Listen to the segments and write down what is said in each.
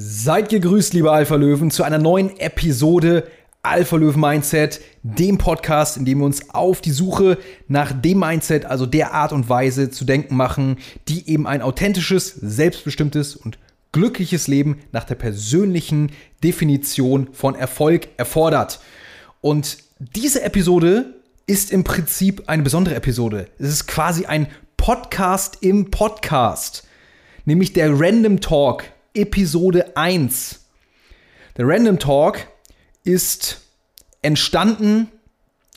Seid gegrüßt, liebe Alpha-Löwen, zu einer neuen Episode Alpha-Löwen Mindset, dem Podcast, in dem wir uns auf die Suche nach dem Mindset, also der Art und Weise zu denken machen, die eben ein authentisches, selbstbestimmtes und glückliches Leben nach der persönlichen Definition von Erfolg erfordert. Und diese Episode ist im Prinzip eine besondere Episode. Es ist quasi ein Podcast im Podcast, nämlich der Random Talk Episode 1. Der Random Talk ist entstanden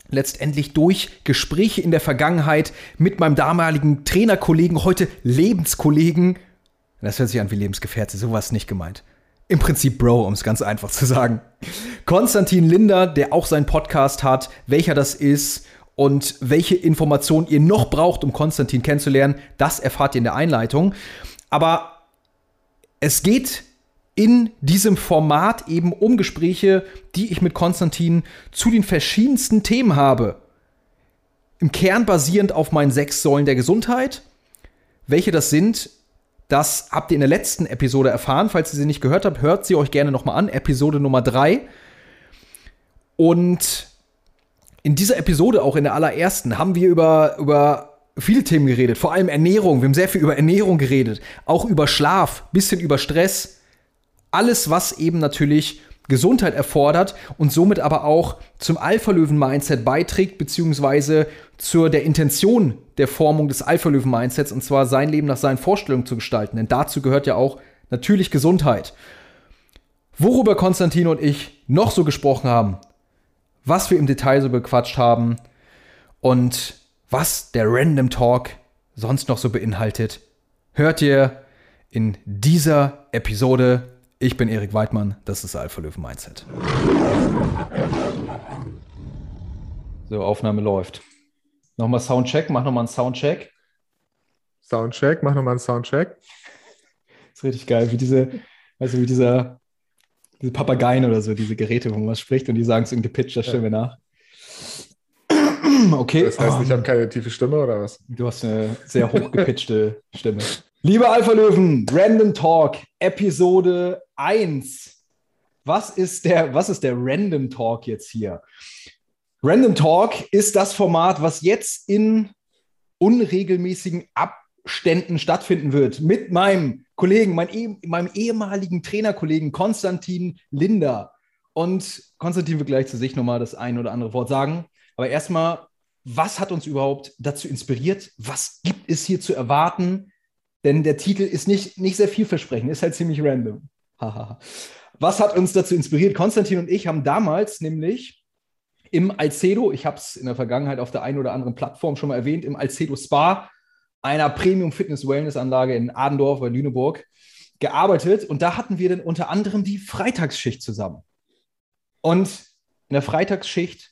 letztendlich durch Gespräche in der Vergangenheit mit meinem damaligen Trainerkollegen, heute Lebenskollegen. Das hört sich an wie Lebensgefährte, sowas nicht gemeint. Im Prinzip Bro, um es ganz einfach zu sagen. Konstantin Linder, der auch seinen Podcast hat, welcher das ist und welche Informationen ihr noch braucht, um Konstantin kennenzulernen, das erfahrt ihr in der Einleitung. Aber es geht in diesem Format eben um Gespräche, die ich mit Konstantin zu den verschiedensten Themen habe. Im Kern basierend auf meinen sechs Säulen der Gesundheit. Welche das sind, das habt ihr in der letzten Episode erfahren. Falls ihr sie nicht gehört habt, hört sie euch gerne nochmal an. Episode Nummer drei. Und in dieser Episode, auch in der allerersten, haben wir über, über viele Themen geredet, vor allem Ernährung. Wir haben sehr viel über Ernährung geredet, auch über Schlaf, bisschen über Stress. Alles, was eben natürlich Gesundheit erfordert und somit aber auch zum Alpha-Löwen-Mindset beiträgt, beziehungsweise zur der Intention der Formung des Alpha-Löwen-Mindsets, und zwar sein Leben nach seinen Vorstellungen zu gestalten. Denn dazu gehört ja auch natürlich Gesundheit. Worüber Konstantin und ich noch so gesprochen haben, was wir im Detail so bequatscht haben und was der Random Talk sonst noch so beinhaltet, hört ihr in dieser Episode. Ich bin Erik Weidmann, das ist Alpha Löwen Mindset. So, Aufnahme läuft. Nochmal Soundcheck, mach nochmal einen Soundcheck. Soundcheck, mach nochmal einen Soundcheck. Das ist richtig geil, wie diese, also wie dieser, diese Papageien oder so, diese Geräte, wo man was spricht und die sagen es in gepitchter Stimme ja. nach. Okay. Das heißt, ich habe keine tiefe Stimme oder was? Du hast eine sehr hochgepitchte Stimme. Liebe Alpha Löwen, Random Talk, Episode 1. Was ist der, was ist der Random Talk jetzt hier? Random Talk ist das Format, was jetzt in unregelmäßigen Abständen stattfinden wird mit meinem Kollegen, mein, eh, meinem ehemaligen Trainerkollegen Konstantin Linder. Und Konstantin wird gleich zu sich nochmal das ein oder andere Wort sagen. Aber erstmal was hat uns überhaupt dazu inspiriert? Was gibt es hier zu erwarten? Denn der Titel ist nicht, nicht sehr vielversprechend, ist halt ziemlich random. was hat uns dazu inspiriert? Konstantin und ich haben damals nämlich im Alcedo, ich habe es in der Vergangenheit auf der einen oder anderen Plattform schon mal erwähnt, im Alcedo Spa, einer Premium Fitness Wellness Anlage in Adendorf bei Lüneburg, gearbeitet. Und da hatten wir dann unter anderem die Freitagsschicht zusammen. Und in der Freitagsschicht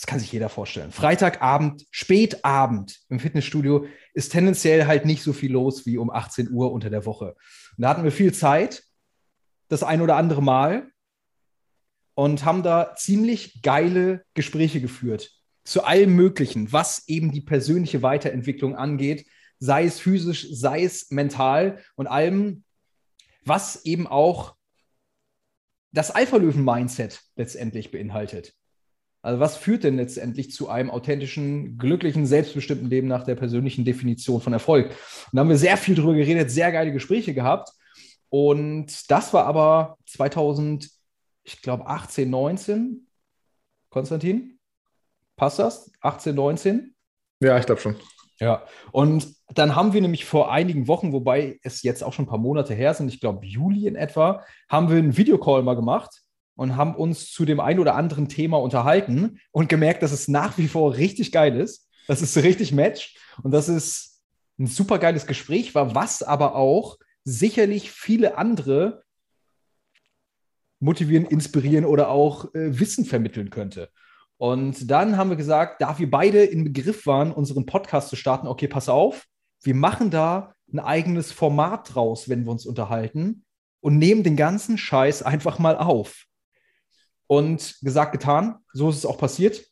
das kann sich jeder vorstellen. Freitagabend, Spätabend im Fitnessstudio ist tendenziell halt nicht so viel los wie um 18 Uhr unter der Woche. Und da hatten wir viel Zeit, das ein oder andere Mal, und haben da ziemlich geile Gespräche geführt zu allem Möglichen, was eben die persönliche Weiterentwicklung angeht, sei es physisch, sei es mental und allem, was eben auch das Alpha-Löwen-Mindset letztendlich beinhaltet. Also was führt denn letztendlich zu einem authentischen, glücklichen, selbstbestimmten Leben nach der persönlichen Definition von Erfolg? Und da haben wir sehr viel drüber geredet, sehr geile Gespräche gehabt. Und das war aber 2000, ich glaube 18, 19. Konstantin, passt das? 18, 19? Ja, ich glaube schon. Ja, und dann haben wir nämlich vor einigen Wochen, wobei es jetzt auch schon ein paar Monate her sind, ich glaube Juli in etwa, haben wir einen Videocall mal gemacht und haben uns zu dem ein oder anderen Thema unterhalten und gemerkt, dass es nach wie vor richtig geil ist. dass es richtig matcht und dass es ein super geiles Gespräch war, was aber auch sicherlich viele andere motivieren, inspirieren oder auch äh, Wissen vermitteln könnte. Und dann haben wir gesagt, da wir beide im Begriff waren, unseren Podcast zu starten, okay, pass auf, wir machen da ein eigenes Format draus, wenn wir uns unterhalten und nehmen den ganzen Scheiß einfach mal auf. Und gesagt, getan, so ist es auch passiert.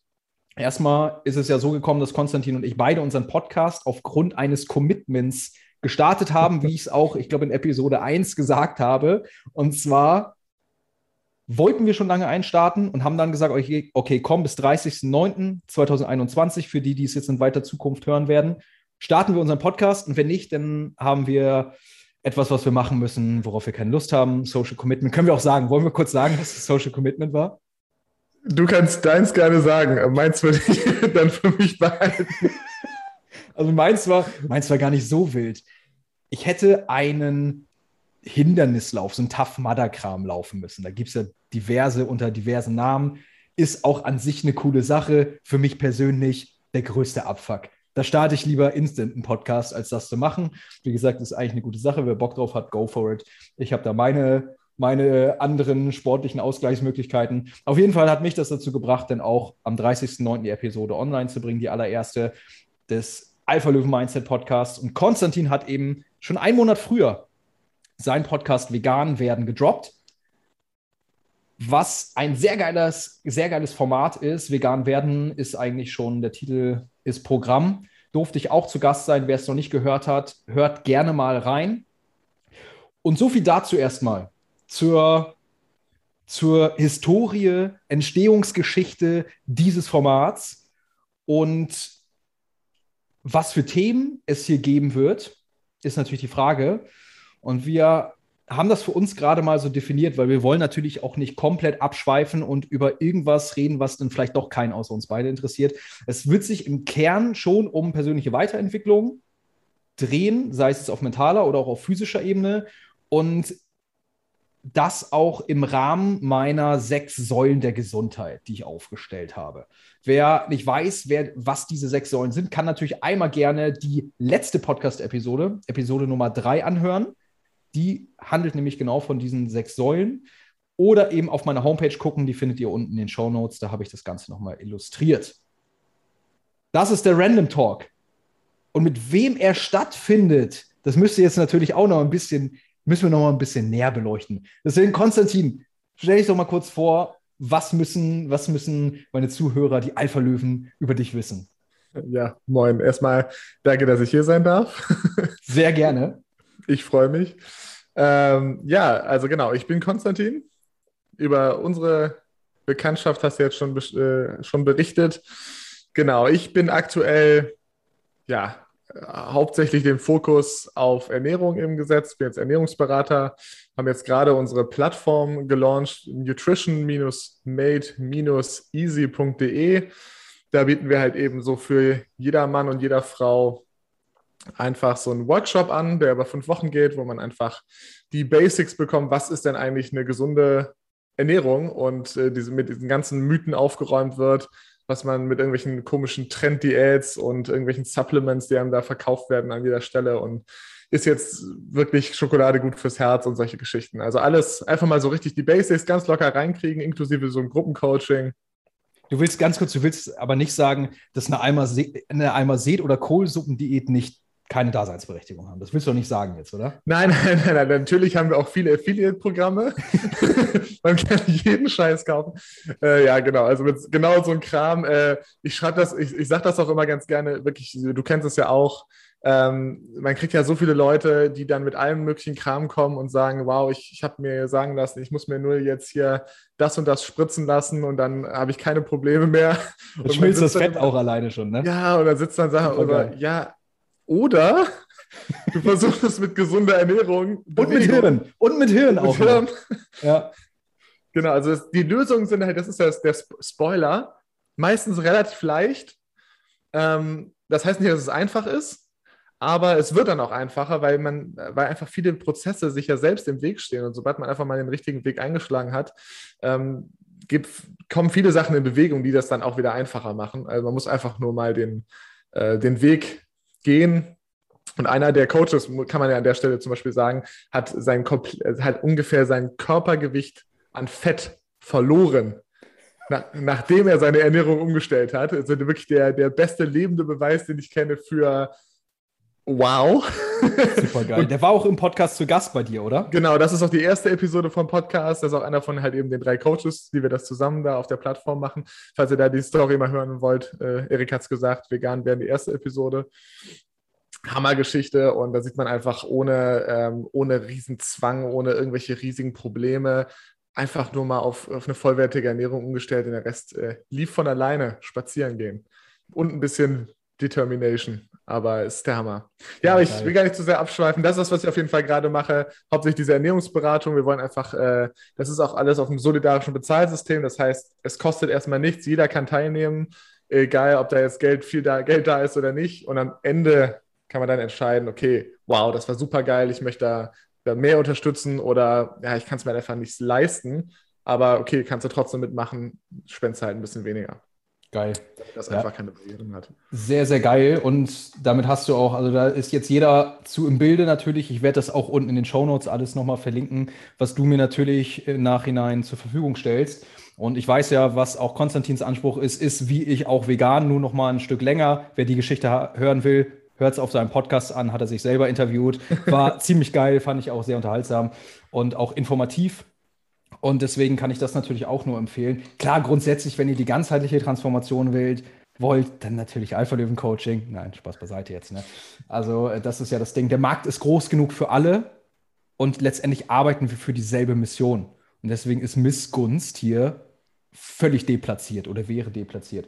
Erstmal ist es ja so gekommen, dass Konstantin und ich beide unseren Podcast aufgrund eines Commitments gestartet haben, wie ich es auch, ich glaube, in Episode 1 gesagt habe. Und zwar wollten wir schon lange einstarten und haben dann gesagt, okay, okay komm, bis 30.09.2021, für die, die es jetzt in weiter Zukunft hören werden, starten wir unseren Podcast. Und wenn nicht, dann haben wir etwas, was wir machen müssen, worauf wir keine Lust haben. Social Commitment. Können wir auch sagen. Wollen wir kurz sagen, was das Social Commitment war? Du kannst deins gerne sagen. Meins würde ich dann für mich behalten. Also meins war, meins war gar nicht so wild. Ich hätte einen Hindernislauf, so einen Tough Mudder Kram laufen müssen. Da gibt es ja diverse unter diversen Namen. Ist auch an sich eine coole Sache. Für mich persönlich der größte Abfuck. Da starte ich lieber instant einen Podcast, als das zu machen. Wie gesagt, ist eigentlich eine gute Sache. Wer Bock drauf hat, go for it. Ich habe da meine, meine anderen sportlichen Ausgleichsmöglichkeiten. Auf jeden Fall hat mich das dazu gebracht, dann auch am 30.09. die Episode online zu bringen, die allererste des Alpha Löwen Mindset Podcasts. Und Konstantin hat eben schon einen Monat früher seinen Podcast Vegan werden gedroppt was ein sehr geiles, sehr geiles Format ist. Vegan werden ist eigentlich schon, der Titel ist Programm. Durfte ich auch zu Gast sein. Wer es noch nicht gehört hat, hört gerne mal rein. Und so viel dazu erstmal zur, zur Historie, Entstehungsgeschichte dieses Formats und was für Themen es hier geben wird, ist natürlich die Frage. Und wir haben das für uns gerade mal so definiert, weil wir wollen natürlich auch nicht komplett abschweifen und über irgendwas reden, was dann vielleicht doch keinen außer uns beide interessiert. Es wird sich im Kern schon um persönliche Weiterentwicklung drehen, sei es auf mentaler oder auch auf physischer Ebene und das auch im Rahmen meiner sechs Säulen der Gesundheit, die ich aufgestellt habe. Wer nicht weiß, wer, was diese sechs Säulen sind, kann natürlich einmal gerne die letzte Podcast-Episode, Episode Nummer drei, anhören die handelt nämlich genau von diesen sechs Säulen. Oder eben auf meiner Homepage gucken, die findet ihr unten in den Show Notes. Da habe ich das Ganze nochmal illustriert. Das ist der Random Talk. Und mit wem er stattfindet, das müsst ihr jetzt natürlich auch noch ein bisschen, müssen wir noch mal ein bisschen näher beleuchten. Deswegen, Konstantin, stell dich doch mal kurz vor, was müssen, was müssen meine Zuhörer, die Alpha-Löwen, über dich wissen? Ja, moin. Erstmal danke, dass ich hier sein darf. Sehr gerne. Ich freue mich. Ähm, ja, also genau, ich bin Konstantin. Über unsere Bekanntschaft hast du jetzt schon, äh, schon berichtet. Genau, ich bin aktuell, ja, hauptsächlich den Fokus auf Ernährung im Gesetz, bin jetzt Ernährungsberater, haben jetzt gerade unsere Plattform gelauncht, nutrition-made-easy.de. Da bieten wir halt eben so für jeder Mann und jeder Frau einfach so einen Workshop an, der über fünf Wochen geht, wo man einfach die Basics bekommt, was ist denn eigentlich eine gesunde Ernährung und äh, diese, mit diesen ganzen Mythen aufgeräumt wird, was man mit irgendwelchen komischen Trend-Diäts und irgendwelchen Supplements, die einem da verkauft werden an jeder Stelle und ist jetzt wirklich Schokolade gut fürs Herz und solche Geschichten. Also alles einfach mal so richtig die Basics ganz locker reinkriegen, inklusive so ein Gruppencoaching. Du willst ganz kurz, du willst aber nicht sagen, dass eine Eimer, eine Eimer oder Kohlsuppendiät nicht keine Daseinsberechtigung haben. Das willst du doch nicht sagen jetzt, oder? Nein, nein, nein, nein. Natürlich haben wir auch viele Affiliate-Programme. Man kann jeden Scheiß kaufen. Äh, ja, genau. Also mit genau so ein Kram. Äh, ich schreibe das, ich, ich sage das auch immer ganz gerne, wirklich, du kennst es ja auch. Ähm, man kriegt ja so viele Leute, die dann mit allem möglichen Kram kommen und sagen, wow, ich, ich habe mir sagen lassen, ich muss mir nur jetzt hier das und das spritzen lassen und dann habe ich keine Probleme mehr. Das schmilzt das Fett auch alleine schon, ne? Ja, und dann sitzt dann Sachen, oder ja, oder du versuchst es mit gesunder Ernährung. Und mit Hirn. Und mit Hirn auch. Mit Hirn. Ja. Genau, also es, die Lösungen sind halt, das ist das, der Spoiler, meistens relativ leicht. Ähm, das heißt nicht, dass es einfach ist, aber es wird dann auch einfacher, weil man, weil einfach viele Prozesse sich ja selbst im Weg stehen. Und sobald man einfach mal den richtigen Weg eingeschlagen hat, ähm, gibt, kommen viele Sachen in Bewegung, die das dann auch wieder einfacher machen. Also man muss einfach nur mal den, äh, den Weg gehen. Und einer der Coaches, kann man ja an der Stelle zum Beispiel sagen, hat, sein, hat ungefähr sein Körpergewicht an Fett verloren, nach, nachdem er seine Ernährung umgestellt hat. Also wirklich der, der beste lebende Beweis, den ich kenne für Wow. Super geil. Der war auch im Podcast zu Gast bei dir, oder? Genau, das ist auch die erste Episode vom Podcast. Das ist auch einer von halt eben den drei Coaches, die wir das zusammen da auf der Plattform machen. Falls ihr da die Story mal hören wollt, äh, Erik hat es gesagt, vegan wäre die erste Episode. Hammergeschichte und da sieht man einfach ohne, ähm, ohne Riesenzwang, ohne irgendwelche riesigen Probleme, einfach nur mal auf, auf eine vollwertige Ernährung umgestellt und der Rest äh, lief von alleine spazieren gehen. Und ein bisschen Determination, aber ist der Hammer. Ja, aber ich will gar nicht zu sehr abschweifen. Das ist das, was ich auf jeden Fall gerade mache. Hauptsächlich diese Ernährungsberatung. Wir wollen einfach, äh, das ist auch alles auf einem solidarischen Bezahlsystem. Das heißt, es kostet erstmal nichts. Jeder kann teilnehmen, egal ob da jetzt Geld, viel da, Geld da ist oder nicht. Und am Ende kann man dann entscheiden, okay, wow, das war super geil, ich möchte da, da mehr unterstützen oder ja, ich kann es mir einfach nicht leisten. Aber okay, kannst du trotzdem mitmachen, spendest halt ein bisschen weniger. Geil. Das ja. einfach keine Barrieren hat. Sehr, sehr geil. Und damit hast du auch, also da ist jetzt jeder zu im Bilde natürlich. Ich werde das auch unten in den Show Notes alles nochmal verlinken, was du mir natürlich im Nachhinein zur Verfügung stellst. Und ich weiß ja, was auch Konstantins Anspruch ist, ist wie ich auch vegan, nur noch mal ein Stück länger. Wer die Geschichte hören will, hört es auf seinem Podcast an, hat er sich selber interviewt. War ziemlich geil, fand ich auch sehr unterhaltsam und auch informativ. Und deswegen kann ich das natürlich auch nur empfehlen. Klar, grundsätzlich, wenn ihr die ganzheitliche Transformation wählt, wollt, dann natürlich Alpha-Löwen-Coaching. Nein, Spaß beiseite jetzt. Ne? Also, äh, das ist ja das Ding. Der Markt ist groß genug für alle und letztendlich arbeiten wir für dieselbe Mission. Und deswegen ist Missgunst hier völlig deplatziert oder wäre deplatziert.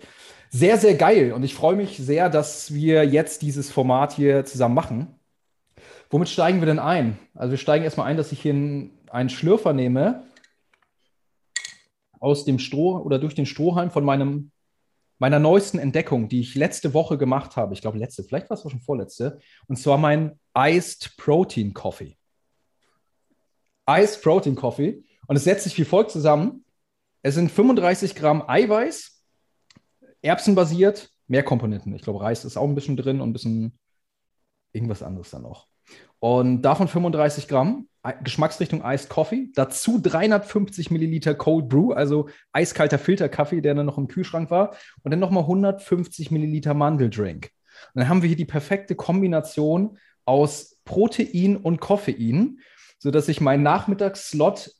Sehr, sehr geil. Und ich freue mich sehr, dass wir jetzt dieses Format hier zusammen machen. Womit steigen wir denn ein? Also wir steigen erstmal ein, dass ich hier einen Schlürfer nehme aus dem Stroh oder durch den Strohhalm von meinem, meiner neuesten Entdeckung, die ich letzte Woche gemacht habe. Ich glaube, letzte, vielleicht war es auch schon vorletzte. Und zwar mein Iced Protein Coffee. Iced Protein Coffee. Und es setzt sich wie folgt zusammen. Es sind 35 Gramm Eiweiß, erbsenbasiert, mehr Komponenten. Ich glaube, Reis ist auch ein bisschen drin und ein bisschen irgendwas anderes dann noch. Und davon 35 Gramm, Geschmacksrichtung Iced Coffee, dazu 350 Milliliter Cold Brew, also eiskalter Filterkaffee, der dann noch im Kühlschrank war, und dann nochmal 150 Milliliter Mandeldrink. Und dann haben wir hier die perfekte Kombination aus Protein und Koffein, sodass ich meinen Nachmittagsslot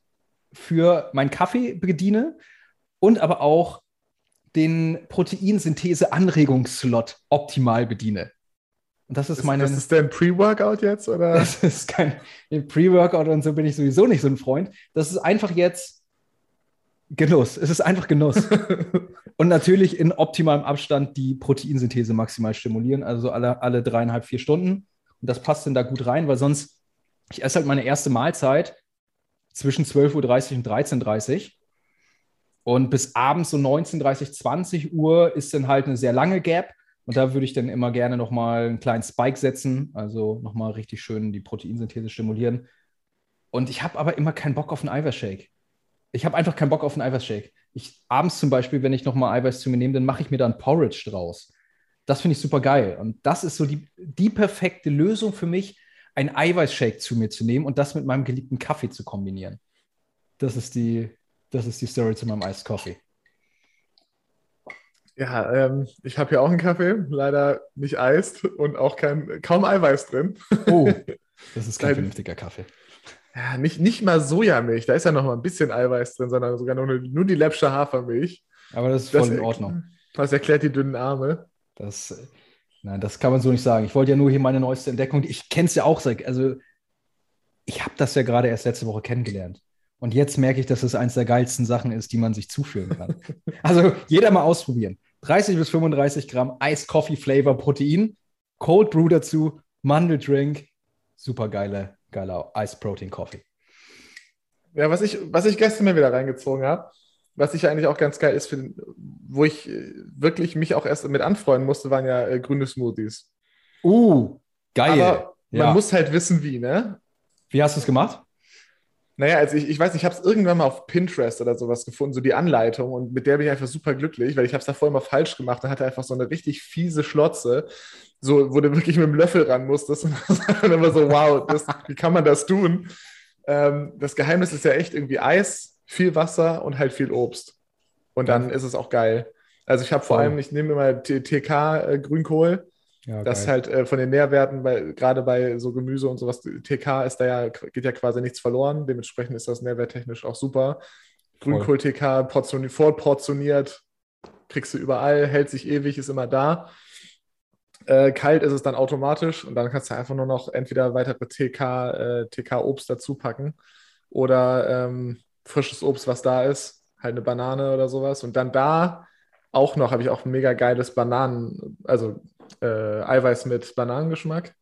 für meinen Kaffee bediene und aber auch den Proteinsynthese-Anregungsslot optimal bediene. Und das ist, ist meine. Das ist dein Pre-Workout jetzt, oder? Das ist kein Pre-Workout und so bin ich sowieso nicht so ein Freund. Das ist einfach jetzt Genuss. Es ist einfach Genuss. und natürlich in optimalem Abstand die Proteinsynthese maximal stimulieren, also alle, alle dreieinhalb, vier Stunden. Und das passt dann da gut rein, weil sonst, ich esse halt meine erste Mahlzeit zwischen 12.30 Uhr und 13.30 Uhr. Und bis abends so 19.30 20 Uhr ist dann halt eine sehr lange Gap. Und da würde ich dann immer gerne nochmal einen kleinen Spike setzen, also nochmal richtig schön die Proteinsynthese stimulieren. Und ich habe aber immer keinen Bock auf einen Eiweißshake. Ich habe einfach keinen Bock auf einen Eiweißshake. Ich abends zum Beispiel, wenn ich nochmal Eiweiß zu mir nehme, dann mache ich mir da ein Porridge draus. Das finde ich super geil. Und das ist so die, die perfekte Lösung für mich, einen Eiweißshake zu mir zu nehmen und das mit meinem geliebten Kaffee zu kombinieren. Das ist die, das ist die Story zu meinem Iced Coffee. Ja, ähm, ich habe hier auch einen Kaffee, leider nicht eist und auch kein, kaum Eiweiß drin. Oh, das ist kein vernünftiger Kaffee. Ja, nicht, nicht mal Sojamilch, da ist ja noch mal ein bisschen Eiweiß drin, sondern sogar nur, nur die läppsche Hafermilch. Aber das ist voll das, in Ordnung. Das erklärt die dünnen Arme. Das, nein, das kann man so nicht sagen. Ich wollte ja nur hier meine neueste Entdeckung, ich kenne es ja auch, also ich habe das ja gerade erst letzte Woche kennengelernt. Und jetzt merke ich, dass es eines der geilsten Sachen ist, die man sich zuführen kann. also jeder mal ausprobieren. 30 bis 35 Gramm Ice Coffee Flavor Protein, Cold Brew dazu, Mandeldrink, super geile, geiler Ice Protein Coffee. Ja, was ich, was ich gestern mal wieder reingezogen habe, was ich eigentlich auch ganz geil ist, für, wo ich wirklich mich auch erst mit anfreunden musste, waren ja äh, grüne Smoothies. Uh, geil. Aber man ja. muss halt wissen, wie, ne? Wie hast du es gemacht? Naja, also ich, ich weiß, ich habe es irgendwann mal auf Pinterest oder sowas gefunden, so die Anleitung und mit der bin ich einfach super glücklich, weil ich habe es davor immer falsch gemacht und hatte einfach so eine richtig fiese Schlotze, so, wo du wirklich mit dem Löffel ran musstest und dann immer so, wow, das, wie kann man das tun? Ähm, das Geheimnis ist ja echt irgendwie Eis, viel Wasser und halt viel Obst. Und dann ja. ist es auch geil. Also ich habe vor allem, ich nehme immer TK äh, Grünkohl ja, das geil. halt äh, von den Nährwerten, weil gerade bei so Gemüse und sowas, TK ist da ja, geht ja quasi nichts verloren. Dementsprechend ist das nährwerttechnisch auch super. Grünkohl-TK portioni vorportioniert, kriegst du überall, hält sich ewig, ist immer da. Äh, kalt ist es dann automatisch und dann kannst du einfach nur noch entweder weitere TK, äh, TK-Obst dazu packen oder ähm, frisches Obst, was da ist, halt eine Banane oder sowas. Und dann da auch noch, habe ich auch ein mega geiles Bananen, also äh, Eiweiß mit Bananengeschmack.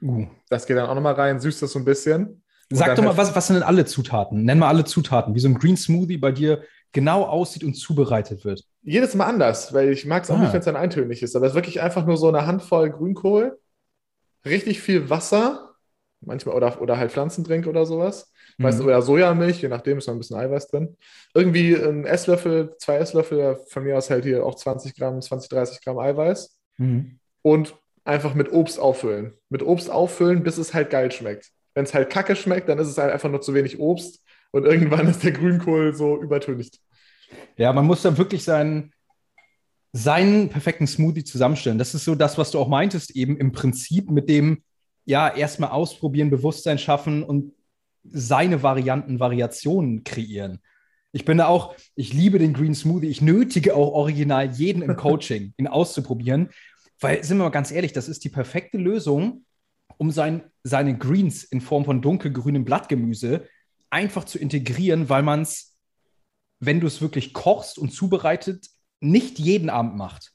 Uh. Das geht dann auch nochmal rein, süßt das so ein bisschen. Sag doch mal, halt was, was sind denn alle Zutaten? Nenn mal alle Zutaten, wie so ein Green Smoothie bei dir genau aussieht und zubereitet wird. Jedes Mal anders, weil ich mag es auch ah. nicht, wenn es dann eintönig ist. Aber es ist wirklich einfach nur so eine Handvoll Grünkohl, richtig viel Wasser, manchmal oder, oder halt Pflanzendrink oder sowas. Mhm. Weißt du, oder Sojamilch, je nachdem ist noch ein bisschen Eiweiß drin. Irgendwie ein Esslöffel, zwei Esslöffel, von mir aus halt hier auch 20 Gramm, 20, 30 Gramm Eiweiß. Mhm. Und einfach mit Obst auffüllen. Mit Obst auffüllen, bis es halt geil schmeckt. Wenn es halt kacke schmeckt, dann ist es halt einfach nur zu wenig Obst und irgendwann ist der Grünkohl so übertönigt. Ja, man muss dann wirklich seinen, seinen perfekten Smoothie zusammenstellen. Das ist so das, was du auch meintest, eben im Prinzip mit dem, ja, erstmal ausprobieren, Bewusstsein schaffen und seine Varianten, Variationen kreieren. Ich bin da auch, ich liebe den Green Smoothie. Ich nötige auch original jeden im Coaching, ihn auszuprobieren. Weil, sind wir mal ganz ehrlich, das ist die perfekte Lösung, um sein, seine Greens in Form von dunkelgrünem Blattgemüse einfach zu integrieren, weil man es, wenn du es wirklich kochst und zubereitet, nicht jeden Abend macht.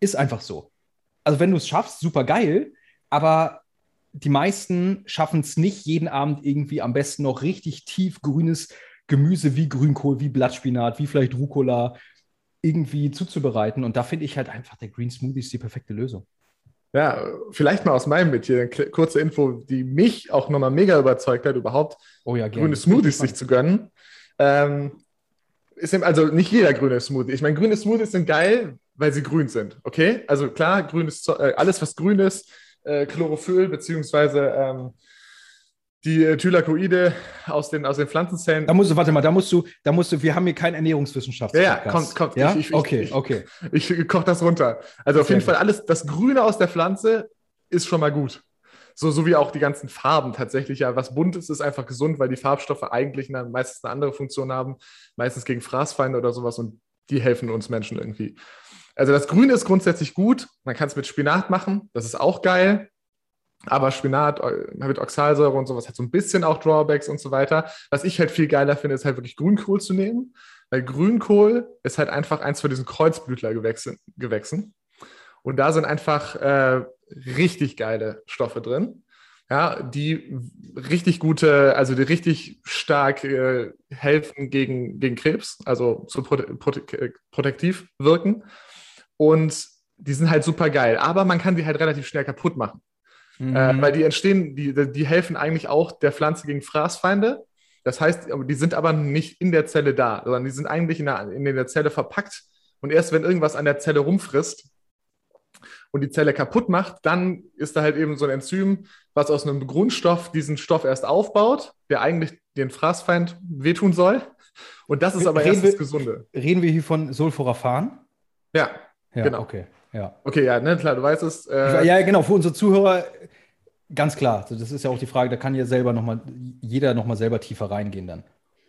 Ist einfach so. Also wenn du es schaffst, super geil, aber die meisten schaffen es nicht jeden Abend irgendwie am besten noch richtig tief grünes Gemüse wie Grünkohl, wie Blattspinat, wie vielleicht Rucola irgendwie zuzubereiten. Und da finde ich halt einfach, der Green Smoothie ist die perfekte Lösung. Ja, vielleicht mal aus meinem mit hier eine kurze Info, die mich auch nochmal mega überzeugt hat, überhaupt oh ja, grüne Smoothies sich zu gönnen. Ähm, ist eben, also nicht jeder grüne Smoothie. Ich meine, grüne Smoothies sind geil, weil sie grün sind. Okay? Also klar, grünes, äh, alles, was grün ist, äh, Chlorophyll, beziehungsweise ähm, die äh, Thylakoide aus den, aus den Pflanzenzellen. Da musst du, warte mal, da musst du, da musst du, wir haben hier keinen Ernährungswissenschaft. Ja, ja, kommt, kommt. Ja? Ich, ich, okay, ich, okay. Ich, ich koche das runter. Also auf jeden Fall alles, das Grüne aus der Pflanze ist schon mal gut. So, so wie auch die ganzen Farben tatsächlich. Ja, was bunt ist, ist einfach gesund, weil die Farbstoffe eigentlich eine, meistens eine andere Funktion haben, meistens gegen Fraßfeinde oder sowas und die helfen uns Menschen irgendwie. Also das Grüne ist grundsätzlich gut. Man kann es mit Spinat machen, das ist auch geil. Aber Spinat mit Oxalsäure und sowas hat so ein bisschen auch Drawbacks und so weiter. Was ich halt viel geiler finde, ist halt wirklich Grünkohl zu nehmen, weil Grünkohl ist halt einfach eins von diesen Kreuzblütlergewächsen. Und da sind einfach äh, richtig geile Stoffe drin, ja, die richtig gute, also die richtig stark äh, helfen gegen, gegen Krebs, also so prote prote protektiv wirken. Und die sind halt super geil, aber man kann die halt relativ schnell kaputt machen. Mhm. Äh, weil die entstehen, die, die helfen eigentlich auch der Pflanze gegen Fraßfeinde. Das heißt, die sind aber nicht in der Zelle da, sondern die sind eigentlich in der, in der Zelle verpackt. Und erst wenn irgendwas an der Zelle rumfrisst und die Zelle kaputt macht, dann ist da halt eben so ein Enzym, was aus einem Grundstoff diesen Stoff erst aufbaut, der eigentlich den Fraßfeind wehtun soll. Und das ist aber reden erst das Gesunde. Reden wir hier von Sulforaphan? Ja, ja genau. Okay. Ja. Okay, ja, ne, klar, du weißt es. Äh ja, genau, für unsere Zuhörer ganz klar. Das ist ja auch die Frage, da kann ja selber noch mal, jeder nochmal selber tiefer reingehen dann.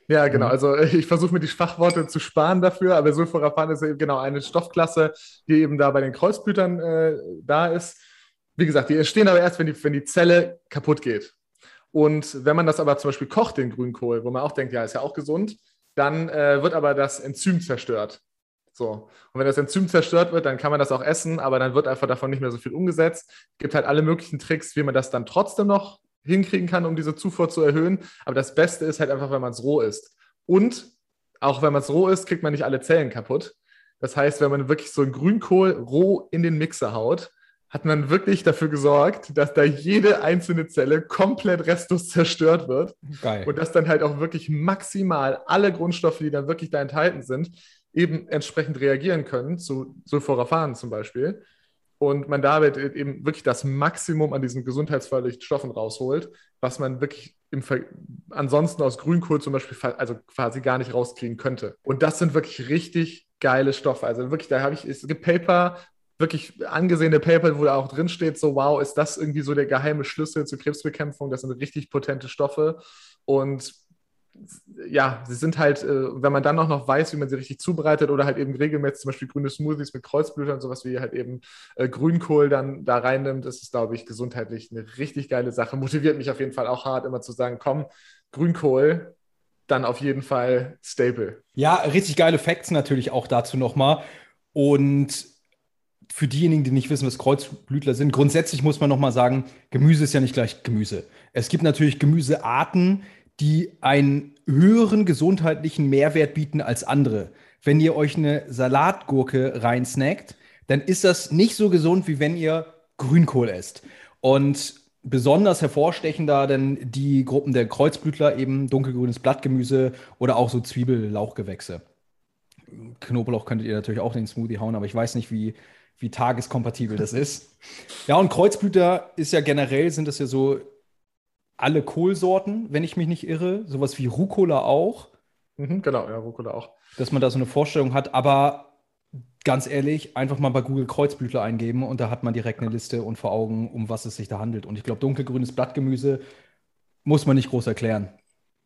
Ja, genau. Mhm. Also ich versuche mir die Fachworte zu sparen dafür, aber Sulforaphan ist eben genau eine Stoffklasse, die eben da bei den Kreuzblütern äh, da ist. Wie gesagt, die entstehen aber erst, wenn die, wenn die Zelle kaputt geht. Und wenn man das aber zum Beispiel kocht, den Grünkohl, wo man auch denkt, ja, ist ja auch gesund, dann äh, wird aber das Enzym zerstört. So. Und wenn das Enzym zerstört wird, dann kann man das auch essen, aber dann wird einfach davon nicht mehr so viel umgesetzt. Es gibt halt alle möglichen Tricks, wie man das dann trotzdem noch hinkriegen kann, um diese Zufuhr zu erhöhen. Aber das Beste ist halt einfach, wenn man es roh isst. Und auch wenn man es roh isst, kriegt man nicht alle Zellen kaputt. Das heißt, wenn man wirklich so einen Grünkohl roh in den Mixer haut, hat man wirklich dafür gesorgt, dass da jede einzelne Zelle komplett restlos zerstört wird. Geil. Und dass dann halt auch wirklich maximal alle Grundstoffe, die dann wirklich da enthalten sind, eben entsprechend reagieren können, zu Sulforaphan zum Beispiel. Und man damit eben wirklich das Maximum an diesen gesundheitsförderlichen Stoffen rausholt, was man wirklich ansonsten aus Grünkohl zum Beispiel also quasi gar nicht rauskriegen könnte. Und das sind wirklich richtig geile Stoffe. Also wirklich, da habe ich, es gibt Paper, wirklich angesehene Paper, wo da auch drin steht, so wow, ist das irgendwie so der geheime Schlüssel zur Krebsbekämpfung? Das sind richtig potente Stoffe. Und ja, sie sind halt, äh, wenn man dann auch noch weiß, wie man sie richtig zubereitet oder halt eben regelmäßig zum Beispiel grüne Smoothies mit Kreuzblütern, sowas wie halt eben äh, Grünkohl dann da reinnimmt, ist es, glaube ich, gesundheitlich eine richtig geile Sache. Motiviert mich auf jeden Fall auch hart, immer zu sagen, komm, Grünkohl, dann auf jeden Fall Staple. Ja, richtig geile Facts natürlich auch dazu nochmal. Und für diejenigen, die nicht wissen, was Kreuzblütler sind, grundsätzlich muss man nochmal sagen, Gemüse ist ja nicht gleich Gemüse. Es gibt natürlich Gemüsearten, die einen höheren gesundheitlichen Mehrwert bieten als andere. Wenn ihr euch eine Salatgurke reinsnackt, dann ist das nicht so gesund, wie wenn ihr Grünkohl esst. Und besonders hervorstechen da dann die Gruppen der Kreuzblütler, eben dunkelgrünes Blattgemüse oder auch so Zwiebel-Lauchgewächse. Knoblauch könntet ihr natürlich auch in den Smoothie hauen, aber ich weiß nicht, wie, wie tageskompatibel das ist. Ja, und Kreuzblüter ist ja generell, sind das ja so alle Kohlsorten, wenn ich mich nicht irre. Sowas wie Rucola auch. Mhm, genau, ja, Rucola auch. Dass man da so eine Vorstellung hat, aber ganz ehrlich, einfach mal bei Google Kreuzblütler eingeben und da hat man direkt eine Liste und vor Augen, um was es sich da handelt. Und ich glaube, dunkelgrünes Blattgemüse muss man nicht groß erklären.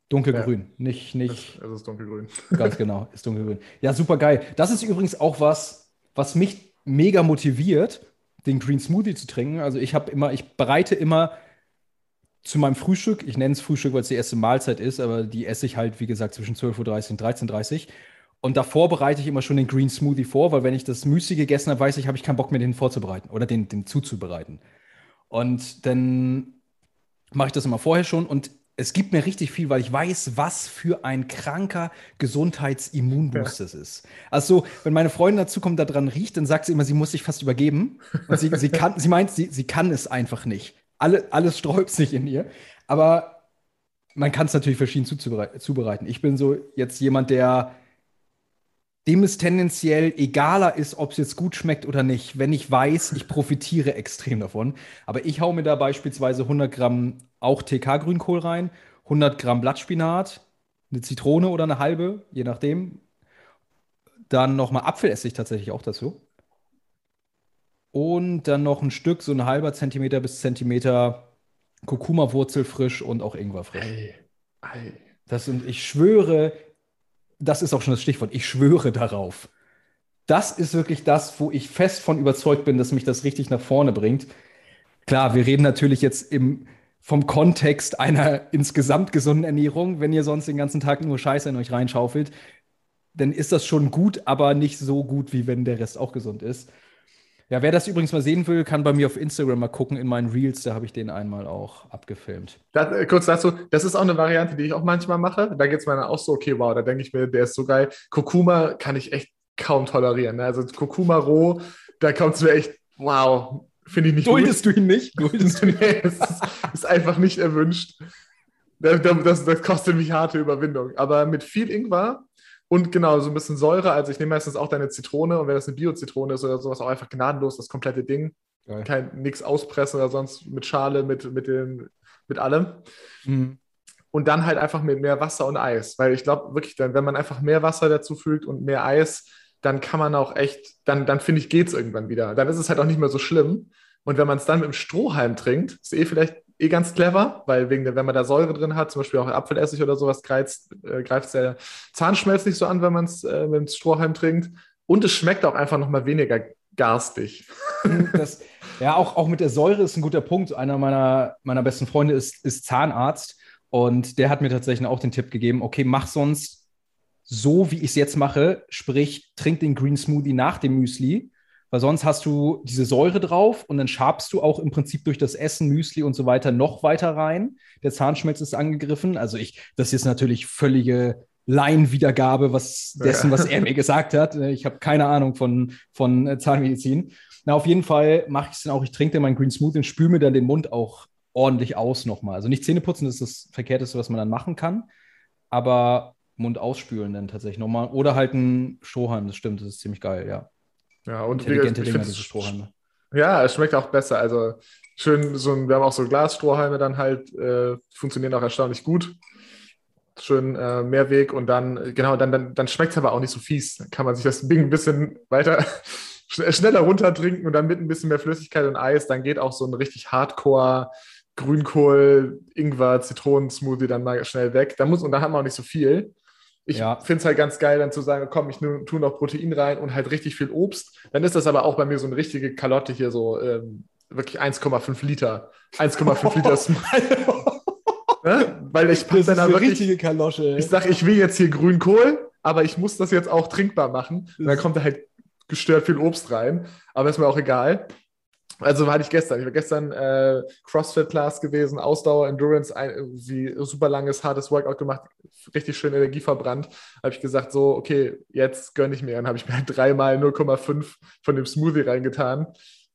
Dunkelgrün, ja. nicht, nicht. Es ist dunkelgrün. Ganz genau, ist dunkelgrün. Ja, super geil. Das ist übrigens auch was, was mich mega motiviert, den Green Smoothie zu trinken. Also ich habe immer, ich bereite immer zu meinem Frühstück, ich nenne es Frühstück, weil es die erste Mahlzeit ist, aber die esse ich halt, wie gesagt, zwischen 12.30 Uhr und 13.30 Uhr. Und davor bereite ich immer schon den Green Smoothie vor, weil wenn ich das Müsli gegessen habe, weiß ich, habe ich keinen Bock mehr, den vorzubereiten oder den, den zuzubereiten. Und dann mache ich das immer vorher schon und es gibt mir richtig viel, weil ich weiß, was für ein kranker Gesundheitsimmunboost ja. es ist. Also, wenn meine Freundin dazu kommt, da dran riecht, dann sagt sie immer, sie muss sich fast übergeben. Und sie, sie, kann, sie meint, sie, sie kann es einfach nicht. Alle, alles sträubt sich in ihr. Aber man kann es natürlich verschieden zubereiten. Ich bin so jetzt jemand, der dem es tendenziell egaler ist, ob es jetzt gut schmeckt oder nicht, wenn ich weiß, ich profitiere extrem davon. Aber ich hau mir da beispielsweise 100 Gramm auch TK-Grünkohl rein, 100 Gramm Blattspinat, eine Zitrone oder eine halbe, je nachdem. Dann nochmal Apfelessig tatsächlich auch dazu. Und dann noch ein Stück, so ein halber Zentimeter bis Zentimeter Kurkuma-Wurzel frisch und auch Ingwer frisch. Ei, ei. Das sind, ich schwöre, das ist auch schon das Stichwort, ich schwöre darauf. Das ist wirklich das, wo ich fest von überzeugt bin, dass mich das richtig nach vorne bringt. Klar, wir reden natürlich jetzt im, vom Kontext einer insgesamt gesunden Ernährung. Wenn ihr sonst den ganzen Tag nur Scheiße in euch reinschaufelt, dann ist das schon gut, aber nicht so gut, wie wenn der Rest auch gesund ist. Ja, wer das übrigens mal sehen will, kann bei mir auf Instagram mal gucken in meinen Reels, da habe ich den einmal auch abgefilmt. Das, äh, kurz dazu, das ist auch eine Variante, die ich auch manchmal mache. Da geht es mir dann auch so, okay, wow, da denke ich mir, der ist so geil. Kurkuma kann ich echt kaum tolerieren. Ne? Also Kurkuma roh, da kommt es mir echt, wow, finde ich nicht Duldest gut. du ihn nicht? Duldest du ihn nicht? Es ist, ist, einfach nicht erwünscht. Das, das, das kostet mich harte Überwindung. Aber mit viel Ingwer und genau, so ein bisschen Säure. Also ich nehme meistens auch deine Zitrone und wenn das eine Bio-Zitrone ist oder sowas, auch einfach gnadenlos das komplette Ding. Geil. Kein nichts auspressen oder sonst mit Schale, mit, mit, dem, mit allem. Mhm. Und dann halt einfach mit mehr Wasser und Eis. Weil ich glaube wirklich, dann, wenn man einfach mehr Wasser dazu fügt und mehr Eis, dann kann man auch echt, dann, dann finde ich, geht es irgendwann wieder. Dann ist es halt auch nicht mehr so schlimm. Und wenn man es dann mit dem Strohhalm trinkt, ist eh vielleicht eh ganz clever, weil wegen der, wenn man da Säure drin hat, zum Beispiel auch Apfelessig oder sowas, greift, äh, greift der Zahnschmelz nicht so an, wenn man es äh, mit dem Strohhalm trinkt. Und es schmeckt auch einfach nochmal weniger garstig. Das, ja, auch, auch mit der Säure ist ein guter Punkt. Einer meiner, meiner besten Freunde ist, ist Zahnarzt und der hat mir tatsächlich auch den Tipp gegeben, okay, mach sonst so, wie ich es jetzt mache, sprich, trink den Green Smoothie nach dem Müsli weil sonst hast du diese Säure drauf und dann schabst du auch im Prinzip durch das Essen, Müsli und so weiter noch weiter rein. Der Zahnschmelz ist angegriffen. Also ich, das ist natürlich völlige Laienwiedergabe was dessen, was er mir gesagt hat. Ich habe keine Ahnung von, von äh, Zahnmedizin. Na, auf jeden Fall mache ich es dann auch. Ich trinke dann meinen Green Smoothie und spüle mir dann den Mund auch ordentlich aus nochmal. Also nicht Zähne putzen, das ist das Verkehrteste, was man dann machen kann. Aber Mund ausspülen dann tatsächlich nochmal. Oder halt ein Strohhalm, das stimmt, das ist ziemlich geil, ja. Ja, und Intelligente ich Dinger, diese Strohhalme. Ja, es schmeckt auch besser. Also schön, so ein, wir haben auch so Glasstrohhalme dann halt, äh, funktionieren auch erstaunlich gut. Schön äh, Mehrweg und dann, genau, dann, dann, dann schmeckt es aber auch nicht so fies. Dann kann man sich das Ding ein bisschen weiter schneller runtertrinken und dann mit ein bisschen mehr Flüssigkeit und Eis, dann geht auch so ein richtig Hardcore Grünkohl, Ingwer, Zitronen-Smoothie dann mal schnell weg. Da muss, und da haben wir auch nicht so viel. Ich Ja. finde es halt ganz geil, dann zu sagen, komm, ich nu- tu noch Protein rein und halt richtig viel Obst. Dann ist das aber auch bei mir so eine richtige Kalotte hier, so ähm, wirklich 1,5 Liter. 1,5 Liter Smoothie. Ne? Weil ich ist dann wirklich, richtige Kalosche. ich sage, ich will jetzt hier Grünkohl, aber ich muss das jetzt auch trinkbar machen. Und dann kommt da halt gestört viel Obst rein, aber ist mir auch egal. Also hatte ich gestern. Ich war gestern äh, CrossFit-Class gewesen, Ausdauer, Endurance, ein, super langes, hartes Workout gemacht, richtig schön Energie verbrannt. Habe ich gesagt, so, okay, jetzt gönne ich mir. Dann habe ich mir dreimal 0,5 von dem Smoothie reingetan.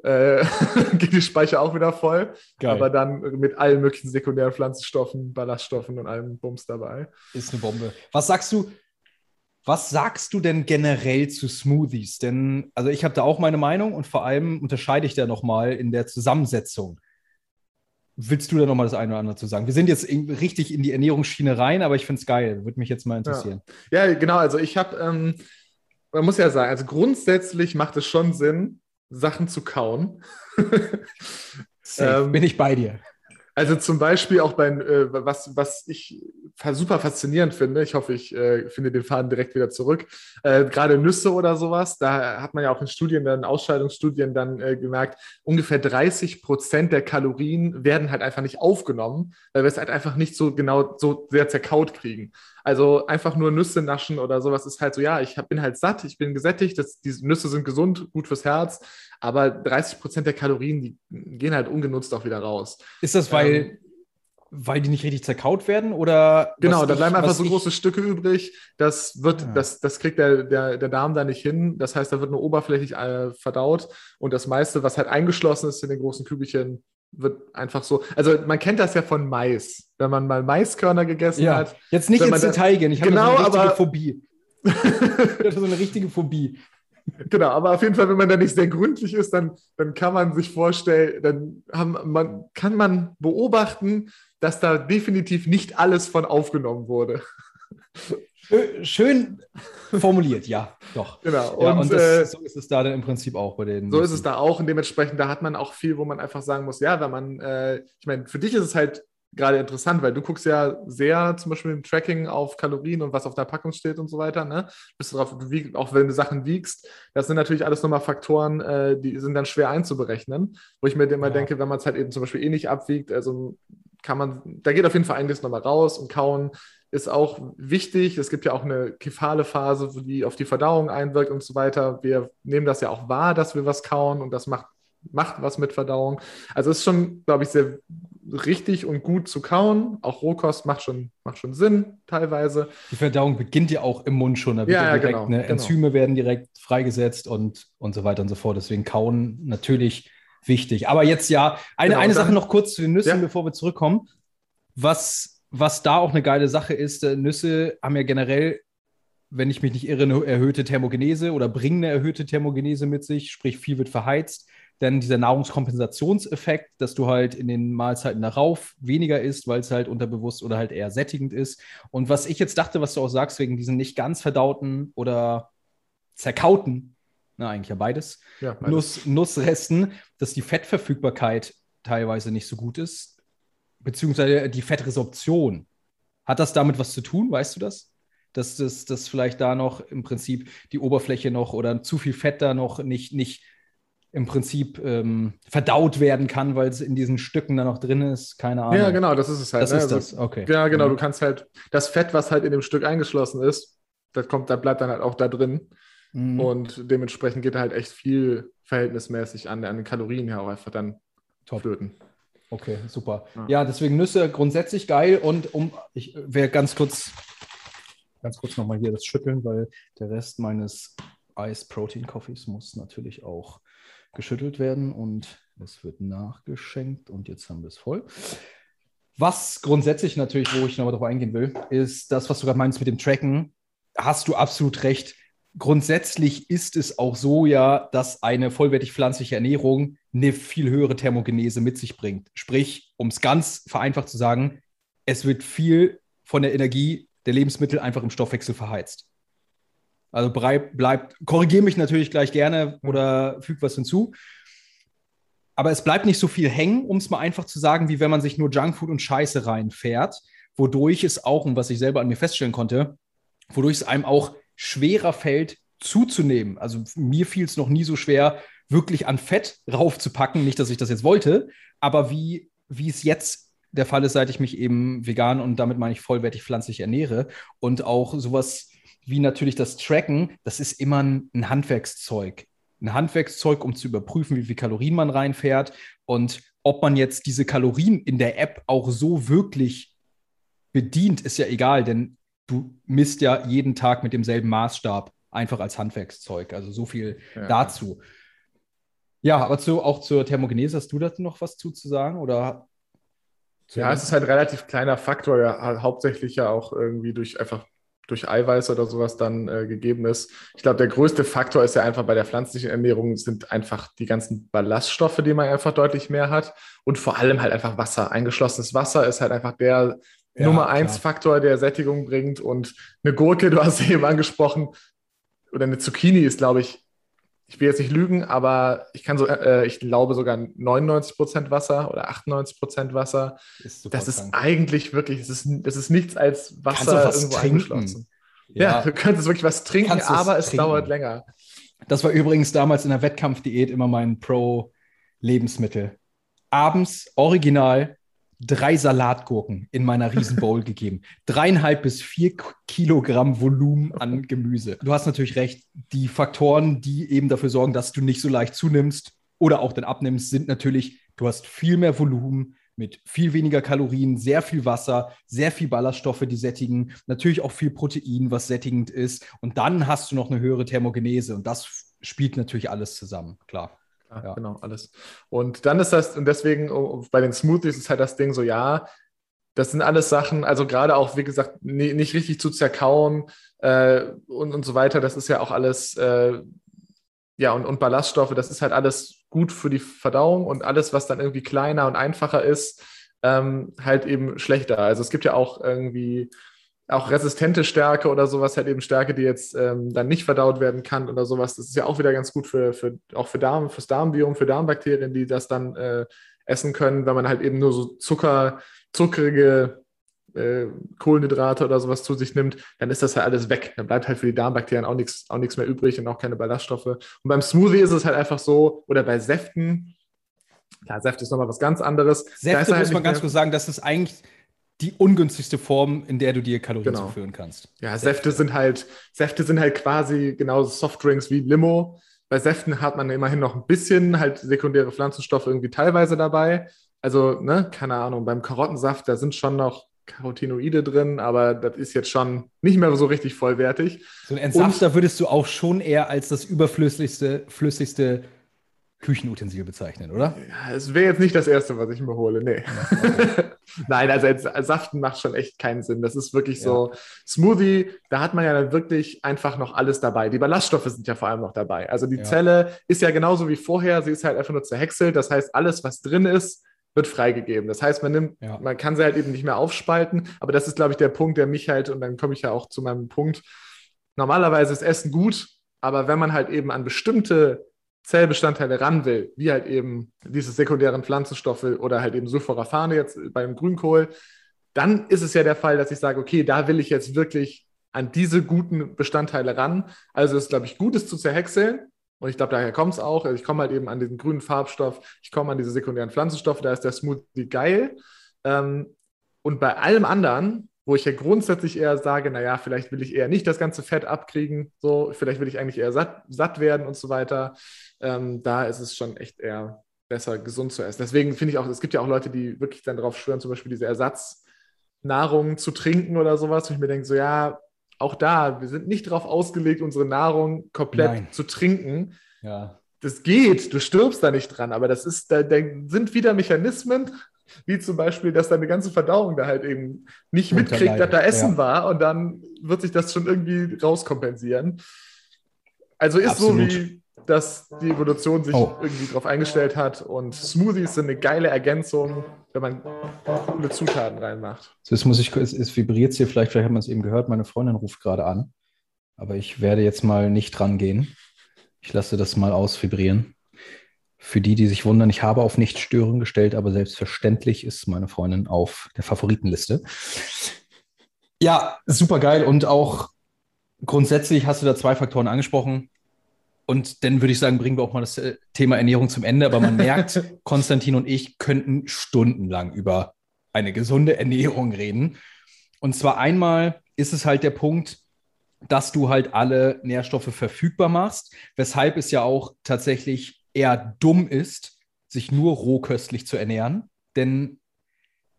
Äh, geht die Speicher auch wieder voll, Geil. aber dann mit allen möglichen sekundären Pflanzenstoffen, Ballaststoffen und allem Bums dabei. Ist eine Bombe. Was sagst du? Was sagst du denn generell zu Smoothies? Denn, also ich habe da auch meine Meinung und vor allem unterscheide ich da nochmal in der Zusammensetzung. Willst du da nochmal das eine oder andere zu sagen? Wir sind jetzt richtig in die Ernährungsschiene rein, aber ich finde es geil. Würde mich jetzt mal interessieren. Ja, genau. Also ich habe, ähm, man muss ja sagen, also grundsätzlich macht es schon Sinn, Sachen zu kauen. Ähm, Bin ich bei dir. Also zum Beispiel auch bei, äh, was, was ich super faszinierend finde, ich hoffe, ich äh, finde den Faden direkt wieder zurück, äh, gerade Nüsse oder sowas, da hat man ja auch in Studien, dann Ausscheidungsstudien dann äh, gemerkt, ungefähr 30 Prozent der Kalorien werden halt einfach nicht aufgenommen, weil wir es halt einfach nicht so genau so sehr zerkaut kriegen. Also einfach nur Nüsse naschen oder sowas ist halt so, ja, ich hab, bin halt satt, ich bin gesättigt, das, diese Nüsse sind gesund, gut fürs Herz, aber 30 Prozent der Kalorien, die gehen halt ungenutzt auch wieder raus. Ist das, weil, ähm, weil die nicht richtig zerkaut werden? Oder Genau, da ich- bleiben einfach so ich- große Stücke übrig. Das wird, Ah. das, das kriegt der, der, der Darm da nicht hin. Das heißt, da wird nur oberflächlich äh, verdaut und das meiste, was halt eingeschlossen ist in den großen Kügelchen, wird einfach so. Also man kennt das ja von Mais. Wenn man mal Maiskörner gegessen Ja, hat. jetzt nicht ins Detail gehen. Ich habe Genau, so eine richtige aber- Phobie. Ich hatte so eine richtige Phobie. Genau, aber auf jeden Fall, wenn man da nicht sehr gründlich ist, dann, dann kann man sich vorstellen, dann haben, man, kann man beobachten, dass da definitiv nicht alles von aufgenommen wurde. Schön, formuliert, ja, doch. Genau. Ja, und und das, äh, so ist es da dann im Prinzip auch bei den. So ist es da auch und dementsprechend, da hat man auch viel, wo man einfach sagen muss, ja, wenn man, äh, ich meine, für dich ist es halt gerade interessant, weil du guckst ja sehr zum Beispiel im Tracking auf Kalorien und was auf der Packung steht und so weiter, ne? Bist du drauf, wieg, auch wenn du Sachen wiegst, das sind natürlich alles nochmal Faktoren, äh, die sind dann schwer einzuberechnen, wo ich mir immer Ja. denke, wenn man es halt eben zum Beispiel eh nicht abwiegt, also kann man, da geht auf jeden Fall einiges nochmal raus und kauen ist auch wichtig. Es gibt ja auch eine kephale Phase, die auf die Verdauung einwirkt und so weiter. Wir nehmen das ja auch wahr, dass wir was kauen und das macht, macht was mit Verdauung. Also es ist schon, glaube ich, sehr richtig und gut zu kauen. Auch Rohkost macht schon, macht schon Sinn teilweise. Die Verdauung beginnt ja auch im Mund schon. Da Ja, ja, direkt, genau, ne, genau. Enzyme werden direkt freigesetzt und, und so weiter und so fort. Deswegen kauen natürlich wichtig. Aber jetzt ja, eine, Genau, eine dann- Sache noch kurz zu den Nüssen, Ja. bevor wir zurückkommen. Was, was da auch eine geile Sache ist, äh, Nüsse haben ja generell, wenn ich mich nicht irre, eine erhöhte Thermogenese oder bringen eine erhöhte Thermogenese mit sich, sprich viel wird verheizt. Denn dieser Nahrungskompensationseffekt, dass du halt in den Mahlzeiten darauf weniger isst, weil es halt unterbewusst oder halt eher sättigend ist. Und was ich jetzt dachte, was du auch sagst, wegen diesen nicht ganz verdauten oder zerkauten, na eigentlich ja beides, Ja, beides. Nuss, Nussresten, dass die Fettverfügbarkeit teilweise nicht so gut ist, beziehungsweise die Fettresorption. Hat das damit was zu tun? Weißt du das? Dass das vielleicht da noch im Prinzip die Oberfläche noch oder zu viel Fett da noch nicht, nicht im Prinzip ähm, verdaut werden kann, weil es in diesen Stücken da noch drin ist. Keine Ahnung. ja, genau, das ist es halt. Das ne? ist Also, das, okay. Ja, genau, Mhm. du kannst halt, das Fett, was halt in dem Stück eingeschlossen ist, das kommt, da bleibt dann halt auch da drin. Mhm. Und dementsprechend geht halt echt viel verhältnismäßig an, an den Kalorien her auch einfach dann Top. flöten. Okay, super. Ja. Ja, deswegen Nüsse grundsätzlich geil und um, ich werde ganz kurz, ganz kurz nochmal hier das schütteln, weil der Rest meines Ice Protein Coffees muss natürlich auch geschüttelt werden und es wird nachgeschenkt und jetzt haben wir es voll. Was grundsätzlich natürlich, wo ich nochmal drauf eingehen will, ist das, was du gerade meinst mit dem Tracken. Hast du absolut recht. Grundsätzlich ist es auch so ja, dass eine vollwertig pflanzliche Ernährung eine viel höhere Thermogenese mit sich bringt. Sprich, um es ganz vereinfacht zu sagen, es wird viel von der Energie der Lebensmittel einfach im Stoffwechsel verheizt. Also bleib, bleibt, korrigiere mich natürlich gleich gerne oder füg was hinzu. aber es bleibt nicht so viel hängen, um es mal einfach zu sagen, wie wenn man sich nur Junkfood und Scheiße reinfährt, wodurch es auch, und was ich selber an mir feststellen konnte, wodurch es einem auch schwerer fällt, zuzunehmen. Also mir fiel es noch nie so schwer, wirklich an Fett raufzupacken. Nicht, dass ich das jetzt wollte, aber wie, wie es jetzt der Fall ist, seit ich mich eben vegan und damit meine ich vollwertig pflanzlich ernähre. Und auch sowas wie natürlich das Tracken, das ist immer ein, ein Handwerkszeug. Ein Handwerkszeug, um zu überprüfen, wie viel Kalorien man reinfährt und ob man jetzt diese Kalorien in der App auch so wirklich bedient, ist ja egal, denn du misst ja jeden Tag mit demselben Maßstab, einfach als Handwerkszeug. Also so viel ja. dazu. Ja, aber zu, auch zur Thermogenese, hast du dazu noch was zu, zu sagen? Oder ja, es ist halt ein relativ kleiner Faktor, ja, hauptsächlich ja auch irgendwie durch einfach durch Eiweiß oder sowas dann äh, gegeben ist. Ich glaube, der größte Faktor ist ja einfach bei der pflanzlichen Ernährung sind einfach die ganzen Ballaststoffe, die man einfach deutlich mehr hat und vor allem halt einfach Wasser. Eingeschlossenes Wasser ist halt einfach der ja, Nummer eins Faktor, der Sättigung bringt und eine Gurke, du hast sie eben angesprochen, oder eine Zucchini ist, glaube ich, ich will jetzt nicht lügen, aber ich kann so, äh, ich glaube sogar 99 Prozent Wasser oder 98 Prozent Wasser. Ist das ist eigentlich wirklich, das ist, das ist nichts als Wasser irgendwo trinken. eingeschlossen. Ja. ja. du könntest wirklich was trinken, kannst aber es trinken. dauert länger. Das war übrigens damals in der Wettkampfdiät immer mein Pro-Lebensmittel. Abends original drei Salatgurken in meiner Riesenbowl gegeben. Dreieinhalb bis vier Kilogramm Volumen an Gemüse. Du hast natürlich recht, die Faktoren, die eben dafür sorgen, dass du nicht so leicht zunimmst oder auch dann abnimmst, sind natürlich, du hast viel mehr Volumen mit viel weniger Kalorien, sehr viel Wasser, sehr viel Ballaststoffe, die sättigen, natürlich auch viel Protein, was sättigend ist. Und dann hast du noch eine höhere Thermogenese und das spielt natürlich alles zusammen, klar. Ja, ja, genau, alles. Und dann ist das, und deswegen oh, bei den Smoothies ist halt das Ding so, ja, das sind alles Sachen, also gerade auch, wie gesagt, nie, nicht richtig zu zerkauen äh, und, und so weiter, das ist ja auch alles, äh, ja, und, und Ballaststoffe, das ist halt alles gut für die Verdauung und alles, was dann irgendwie kleiner und einfacher ist, ähm, halt eben schlechter. Also es gibt ja auch irgendwie auch resistente Stärke oder sowas, halt eben Stärke, die jetzt ähm, dann nicht verdaut werden kann oder sowas. Das ist ja auch wieder ganz gut für, für auch für Darm, fürs Darmbiom, für Darmbakterien, die das dann äh, essen können, wenn man halt eben nur so Zucker, zuckerige äh, Kohlenhydrate oder sowas zu sich nimmt, dann ist das halt alles weg. Dann bleibt halt für die Darmbakterien auch nichts auch mehr übrig und auch keine Ballaststoffe. Und beim Smoothie ist es halt einfach so, oder bei Säften, ja, Säfte ist nochmal was ganz anderes. Säfte halt muss man ganz kurz sagen, das ist eigentlich die ungünstigste Form, in der du dir Kalorien genau. zuführen kannst. Ja, Säfte sind halt, Säfte sind halt quasi genauso Softdrinks wie Limo. Bei Säften hat man immerhin noch ein bisschen halt sekundäre Pflanzenstoffe irgendwie teilweise dabei. Also, ne, keine Ahnung, beim Karottensaft, da sind schon noch Carotinoide drin, aber das ist jetzt schon nicht mehr so richtig vollwertig. So ein Entsafter würdest du auch schon eher als das überflüssigste, flüssigste Küchenutensil bezeichnen, oder? Ja, es wäre jetzt nicht das Erste, was ich mir hole, nee. okay. Nein, also als, als Saften macht schon echt keinen Sinn. Das ist wirklich ja. so Smoothie, da hat man ja dann wirklich einfach noch alles dabei. Die Ballaststoffe sind ja vor allem noch dabei. Also die ja. Zelle ist ja genauso wie vorher, sie ist halt einfach nur zerhäckselt. Das heißt, alles, was drin ist, wird freigegeben. Das heißt, man nimmt, ja. man kann sie halt eben nicht mehr aufspalten, aber das ist, glaube ich, der Punkt, der mich halt, und dann komme ich ja auch zu meinem Punkt. Normalerweise ist Essen gut, aber wenn man halt eben an bestimmte Zellbestandteile ran will, wie halt eben diese sekundären Pflanzenstoffe oder halt eben Sulforaphane jetzt beim Grünkohl, dann ist es ja der Fall, dass ich sage, okay, da will ich jetzt wirklich an diese guten Bestandteile ran. Also ist, glaube ich, gut, es zu zerhäckseln. Und ich glaube, daher kommt es auch. Also ich komme halt eben an diesen grünen Farbstoff, ich komme an diese sekundären Pflanzenstoffe, da ist der Smoothie geil. Ähm, und bei allem anderen wo ich ja grundsätzlich eher sage, naja, vielleicht will ich eher nicht das ganze Fett abkriegen, so, vielleicht will ich eigentlich eher satt, satt werden und so weiter. Ähm, da ist es schon echt eher besser, gesund zu essen. Deswegen finde ich auch, es gibt ja auch Leute, die wirklich dann darauf schwören, zum Beispiel diese Ersatznahrung zu trinken oder sowas. Und ich mir denke, so, ja, auch da, wir sind nicht darauf ausgelegt, unsere Nahrung komplett Nein. zu trinken. Ja. Das geht, du stirbst da nicht dran, aber das ist, da, da sind wieder Mechanismen, wie zum Beispiel, dass deine ganze Verdauung da halt eben nicht mitkriegt, dass da Essen ja. war und dann wird sich das schon irgendwie rauskompensieren. Also ist Absolut. so wie, dass die Evolution sich oh. irgendwie darauf eingestellt hat und Smoothies sind eine geile Ergänzung, wenn man coole Zutaten reinmacht. So, jetzt muss ich, es, es vibriert hier vielleicht, vielleicht hat man es eben gehört, meine Freundin ruft gerade an, aber ich werde jetzt mal nicht dran gehen. Ich lasse das mal ausvibrieren. Für die, die sich wundern, ich habe auf nicht stören gestellt, aber selbstverständlich ist meine Freundin auf der Favoritenliste. Ja, super geil. Und auch grundsätzlich hast du da zwei Faktoren angesprochen. Und dann würde ich sagen, bringen wir auch mal das äh, Thema Ernährung zum Ende. Aber man merkt, Konstantin und ich könnten stundenlang über eine gesunde Ernährung reden. Und zwar einmal ist es halt der Punkt, dass du halt alle Nährstoffe verfügbar machst, weshalb es ja auch tatsächlich eher dumm ist, sich nur rohköstlich zu ernähren. Denn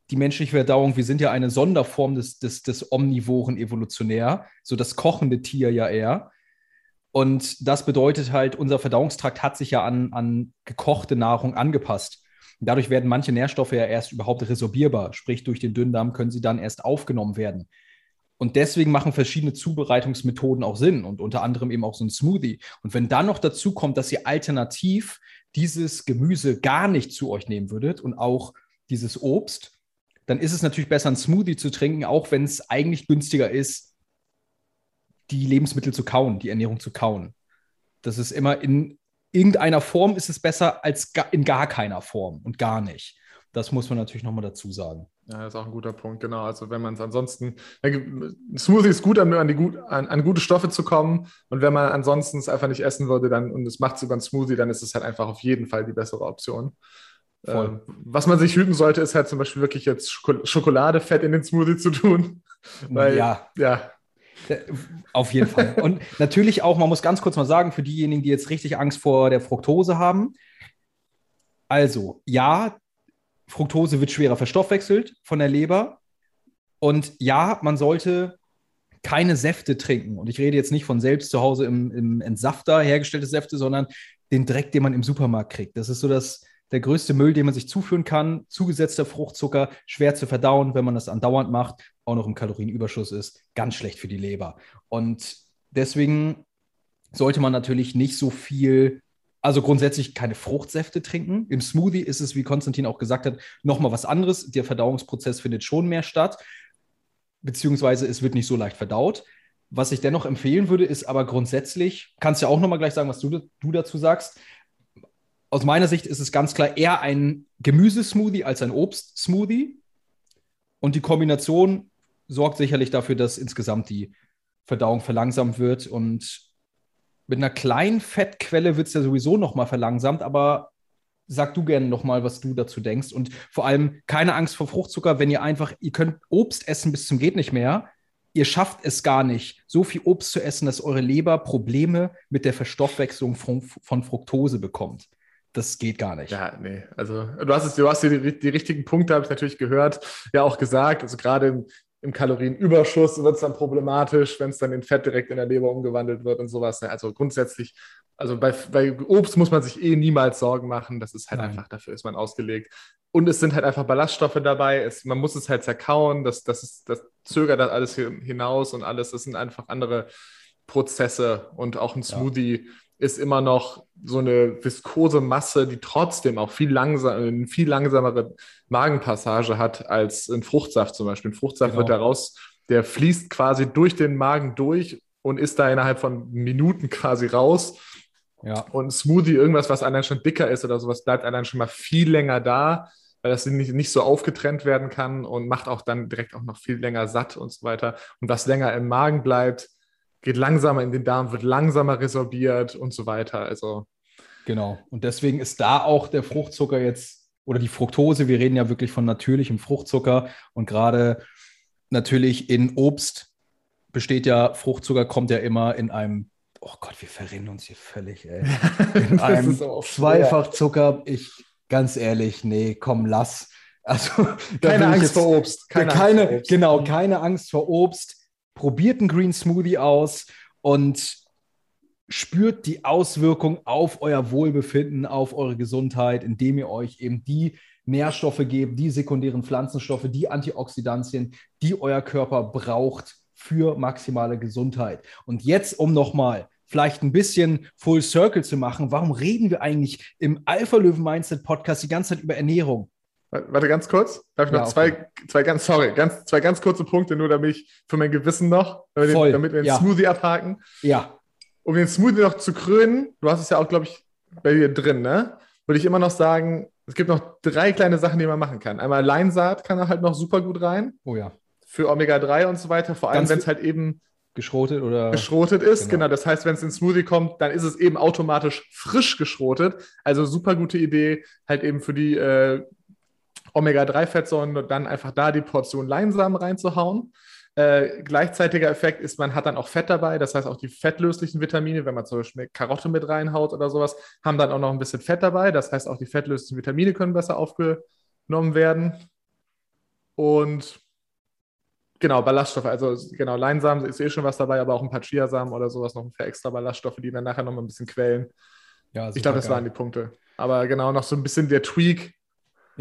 die menschliche Verdauung, wir sind ja eine Sonderform des, des, des Omnivoren evolutionär, so das kochende Tier ja eher. Und das bedeutet halt, unser Verdauungstrakt hat sich ja an, an gekochte Nahrung angepasst. dadurch werden manche Nährstoffe ja erst überhaupt resorbierbar, sprich durch den Dünndarm können sie dann erst aufgenommen werden. Und deswegen machen verschiedene Zubereitungsmethoden auch Sinn und unter anderem eben auch so ein Smoothie. Und wenn dann noch dazu kommt, dass ihr alternativ dieses Gemüse gar nicht zu euch nehmen würdet und auch dieses Obst, dann ist es natürlich besser, ein Smoothie zu trinken, auch wenn es eigentlich günstiger ist, die Lebensmittel zu kauen, die Ernährung zu kauen. Das ist immer in irgendeiner Form ist es besser als in gar keiner Form und gar nicht. Das muss man natürlich nochmal dazu sagen. Ja, das ist auch ein guter Punkt, genau. Also wenn man es ansonsten, Smoothie ist gut, an, die an, an, gute Stoffe zu kommen. Und wenn man ansonsten es einfach nicht essen würde dann, und es macht es über einen Smoothie, dann ist es halt einfach auf jeden Fall die bessere Option. Ähm, was man sich hüten sollte, ist halt zum Beispiel wirklich jetzt Schokoladefett in den Smoothie zu tun. Weil, ja. ja, auf jeden Fall. Und natürlich auch, man muss ganz kurz mal sagen, für diejenigen, die jetzt richtig Angst vor der Fructose haben. Also, ja, Fructose wird schwerer verstoffwechselt von der Leber. Und ja, man sollte keine Säfte trinken. Und ich rede jetzt nicht von selbst zu Hause im, im Entsafter hergestellte Säfte, sondern den Dreck, den man im Supermarkt kriegt. Das ist so das, der größte Müll, den man sich zuführen kann. Zugesetzter Fruchtzucker, schwer zu verdauen, wenn man das andauernd macht, auch noch im Kalorienüberschuss ist, ganz schlecht für die Leber. Und deswegen sollte man natürlich nicht so viel, also grundsätzlich keine Fruchtsäfte trinken. Im Smoothie ist es, wie Konstantin auch gesagt hat, nochmal was anderes. Der Verdauungsprozess findet schon mehr statt, beziehungsweise es wird nicht so leicht verdaut. Was ich dennoch empfehlen würde, ist aber grundsätzlich, kannst ja auch nochmal gleich sagen, was du, du dazu sagst, aus meiner Sicht ist es ganz klar eher ein Gemüsesmoothie als ein Obstsmoothie. Und die Kombination sorgt sicherlich dafür, dass insgesamt die Verdauung verlangsamt wird. Und mit einer kleinen Fettquelle wird es ja sowieso nochmal verlangsamt, aber sag du gerne nochmal, was du dazu denkst. Und vor allem keine Angst vor Fruchtzucker, wenn ihr einfach, ihr könnt Obst essen bis zum geht nicht mehr. Ihr schafft es gar nicht, so viel Obst zu essen, dass eure Leber Probleme mit der Verstoffwechslung von, von Fructose bekommt das geht gar nicht. Ja, nee. Also du hast es, du hast die, die richtigen Punkte, habe ich natürlich gehört, ja auch gesagt. Also gerade im, im Kalorienüberschuss wird es dann problematisch, wenn es dann in Fett direkt in der Leber umgewandelt wird und sowas. Also grundsätzlich, also bei, bei Obst muss man sich eh niemals Sorgen machen. Das ist halt Nein. einfach, dafür ist man ausgelegt. Und es sind halt einfach Ballaststoffe dabei. Es, man muss es halt zerkauen. Das, das, ist, das zögert das alles hinaus und alles. Das sind einfach andere Prozesse und auch ein Smoothie. Ja ist immer noch so eine viskose Masse, die trotzdem auch viel langsam, eine viel langsamere Magenpassage hat als ein Fruchtsaft zum Beispiel. Ein Fruchtsaft genau. wird daraus, der fließt quasi durch den Magen durch und ist da innerhalb von Minuten quasi raus. Ja. Und Smoothie, irgendwas, was allein schon dicker ist oder sowas, bleibt allein schon mal viel länger da, weil das nicht, nicht so aufgetrennt werden kann und macht auch dann direkt auch noch viel länger satt und so weiter. Und was länger im Magen bleibt, geht langsamer in den Darm, wird langsamer resorbiert und so weiter. Also genau. Und deswegen ist da auch der Fruchtzucker jetzt oder die Fructose. Wir reden ja wirklich von natürlichem Fruchtzucker und gerade natürlich in Obst besteht ja Fruchtzucker kommt ja immer in einem Oh Gott, wir verrennen uns hier völlig, ey. In einem Zweifachzucker. Ich, ganz ehrlich, nee, komm, lass. Also, keine Angst jetzt, vor Obst. Keine, keine Angst vor Obst. Genau, keine Angst vor Obst probiert einen Green Smoothie aus und spürt die Auswirkung auf euer Wohlbefinden, auf eure Gesundheit, indem ihr euch eben die Nährstoffe gebt, die sekundären Pflanzenstoffe, die Antioxidantien, die euer Körper braucht für maximale Gesundheit. Und jetzt, um nochmal vielleicht ein bisschen Full Circle zu machen, warum reden wir eigentlich im Alpha Löwen Mindset Podcast die ganze Zeit über Ernährung? Warte ganz kurz. Darf ich ja, noch zwei, okay. zwei ganz, sorry, ganz, zwei ganz kurze Punkte, nur damit ich für mein Gewissen noch, damit, Voll. damit wir den ja. Smoothie abhaken. Ja. Um den Smoothie noch zu krönen, du hast es ja auch, glaube ich, bei dir drin, ne? würde ich immer noch sagen, es gibt noch drei kleine Sachen, die man machen kann. Einmal Leinsaat kann er halt noch super gut rein. Oh ja. Für Omega-3 und so weiter, vor allem wenn es halt eben geschrotet oder geschrotet ist. Genau. genau. Das heißt, wenn es in Smoothie kommt, dann ist es eben automatisch frisch geschrotet. Also super gute Idee, halt eben für die äh, Omega-3-Fettsäuren dann einfach da die Portion Leinsamen reinzuhauen. Äh, gleichzeitiger Effekt ist, man hat dann auch Fett dabei, das heißt auch die fettlöslichen Vitamine, wenn man zum Beispiel Karotte mit reinhaut oder sowas, haben dann auch noch ein bisschen Fett dabei. Das heißt auch die fettlöslichen Vitamine können besser aufgenommen werden. Und genau, Ballaststoffe, also genau, Leinsamen ist eh schon was dabei, aber auch ein paar Chiasamen oder sowas noch für extra Ballaststoffe, die dann nachher noch mal ein bisschen quälen. Ja, ich glaube, das geil. waren die Punkte. Aber genau, noch so ein bisschen der Tweak,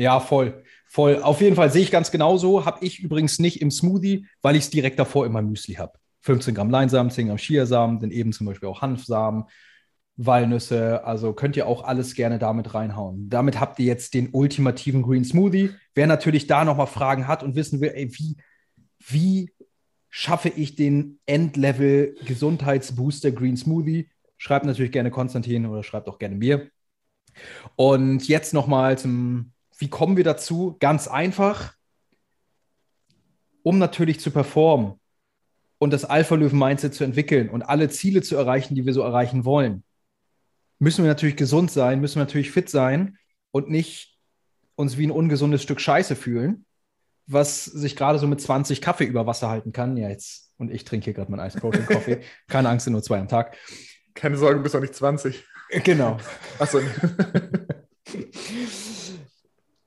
ja, voll. Voll. Auf jeden Fall sehe ich ganz genauso. Habe ich übrigens nicht im Smoothie, weil ich es direkt davor immer Müsli habe. 15 Gramm Leinsamen, 10 Gramm Chiasamen, dann eben zum Beispiel auch Hanfsamen, Walnüsse. Also könnt ihr auch alles gerne damit reinhauen. Damit habt ihr jetzt den ultimativen Green Smoothie. Wer natürlich da nochmal Fragen hat und wissen will, ey, wie, wie schaffe ich den Endlevel Gesundheitsbooster Green Smoothie, schreibt natürlich gerne Konstantin oder schreibt auch gerne mir. Und jetzt nochmal zum wie kommen wir dazu? Ganz einfach, um natürlich zu performen und das Alpha-Löwen-Mindset zu entwickeln und alle Ziele zu erreichen, die wir so erreichen wollen, müssen wir natürlich gesund sein, müssen wir natürlich fit sein und nicht uns wie ein ungesundes Stück Scheiße fühlen, was sich gerade so mit 20 Kaffee über Wasser halten kann. Ja, jetzt, und ich trinke hier gerade meinen Ice Protein Coffee. Keine Angst, sind nur zwei am Tag. Keine Sorge, du bist auch nicht 20. Genau. Achso.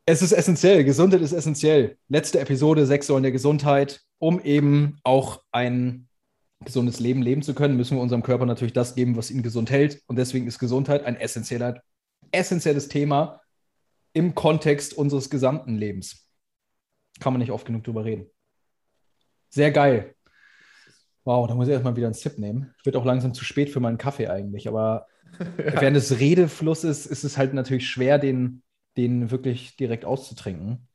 Es ist essentiell, Gesundheit ist essentiell. Letzte Episode, sechs Säulen der Gesundheit. Um eben auch ein gesundes Leben leben zu können, müssen wir unserem Körper natürlich das geben, was ihn gesund hält. Und deswegen ist Gesundheit ein essentieller, essentielles Thema im Kontext unseres gesamten Lebens. Kann man nicht oft genug drüber reden. Sehr geil. Wow, da muss ich erstmal wieder einen Sip nehmen. Wird auch langsam zu spät für meinen Kaffee eigentlich, aber ja. während des Redeflusses ist es halt natürlich schwer, den den wirklich direkt auszutrinken.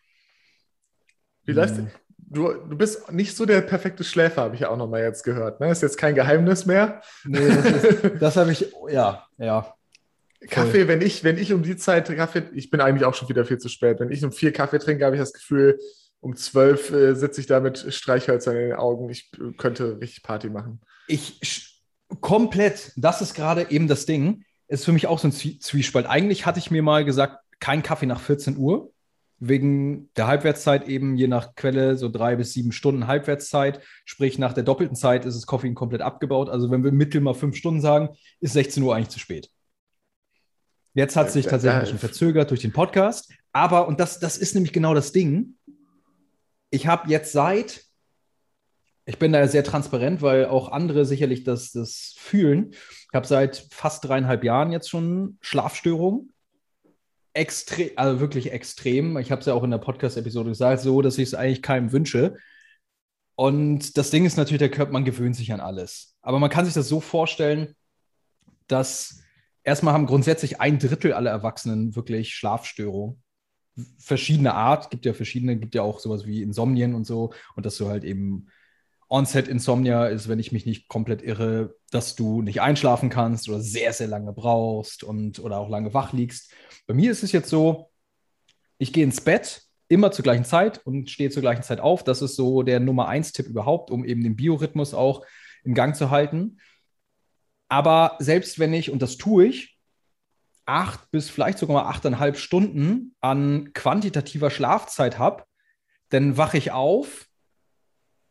Vielleicht, hm. du, du bist nicht so der perfekte Schläfer, habe ich ja auch noch mal jetzt gehört. Ne? Ist jetzt kein Geheimnis mehr. Nee, das, das habe ich, ja, ja. Kaffee, wenn ich, wenn ich um die Zeit Kaffee, ich bin eigentlich auch schon wieder viel zu spät. Wenn ich um vier Kaffee trinke, habe ich das Gefühl, um zwölf äh, sitze ich da mit Streichhölzern in den Augen. Ich äh, könnte richtig Party machen. Ich komplett, das ist gerade eben das Ding, ist für mich auch so ein Zwiespalt. Eigentlich hatte ich mir mal gesagt, kein Kaffee nach 14 Uhr, wegen der Halbwertszeit eben je nach Quelle so drei bis sieben Stunden Halbwertszeit. Sprich, nach der doppelten Zeit ist das Koffein komplett abgebaut. Also wenn wir mittel mal fünf Stunden sagen, ist 16 Uhr eigentlich zu spät. Jetzt hat sich tatsächlich ein bisschen verzögert durch den Podcast. Aber, und das, das ist nämlich genau das Ding, ich habe jetzt seit, ich bin da sehr transparent, weil auch andere sicherlich das, das fühlen. Ich habe seit fast dreieinhalb Jahren jetzt schon Schlafstörungen extrem, also wirklich extrem. Ich habe es ja auch in der Podcast-Episode gesagt, so, dass ich es eigentlich keinem wünsche. Und das Ding ist natürlich, der Körper, man gewöhnt sich an alles. Aber man kann sich das so vorstellen, dass erstmal haben grundsätzlich ein Drittel aller Erwachsenen wirklich Schlafstörungen. Verschiedene Art, gibt ja verschiedene, gibt ja auch sowas wie Insomnien und so. Und dass du halt eben Onset-Insomnia ist, wenn ich mich nicht komplett irre, dass du nicht einschlafen kannst oder sehr, sehr lange brauchst und oder auch lange wach liegst. Bei mir ist es jetzt so, ich gehe ins Bett immer zur gleichen Zeit und stehe zur gleichen Zeit auf. Das ist so der Nummer eins Tipp überhaupt, um eben den Biorhythmus auch in Gang zu halten. Aber selbst wenn ich, und das tue ich, acht bis vielleicht sogar mal achteinhalb Stunden an quantitativer Schlafzeit habe, dann wache ich auf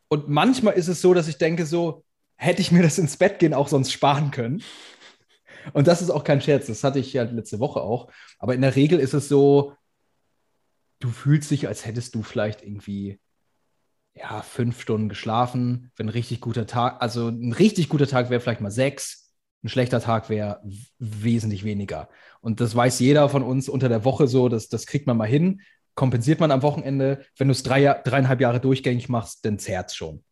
und manchmal ist es so, dass ich denke, so hätte ich mir das ins Bett gehen auch sonst sparen können. Und das ist auch kein Scherz, das hatte ich ja letzte Woche auch. Aber in der Regel ist es so, du fühlst dich, als hättest du vielleicht irgendwie ja, fünf Stunden geschlafen. Wenn ein richtig guter Tag, also ein richtig guter Tag wäre vielleicht mal sechs, ein schlechter Tag wäre wesentlich weniger. Und das weiß jeder von uns unter der Woche so, das, das kriegt man mal hin kompensiert man am Wochenende. Wenn du es drei, dreieinhalb Jahre durchgängig machst, dann zerrt es schon.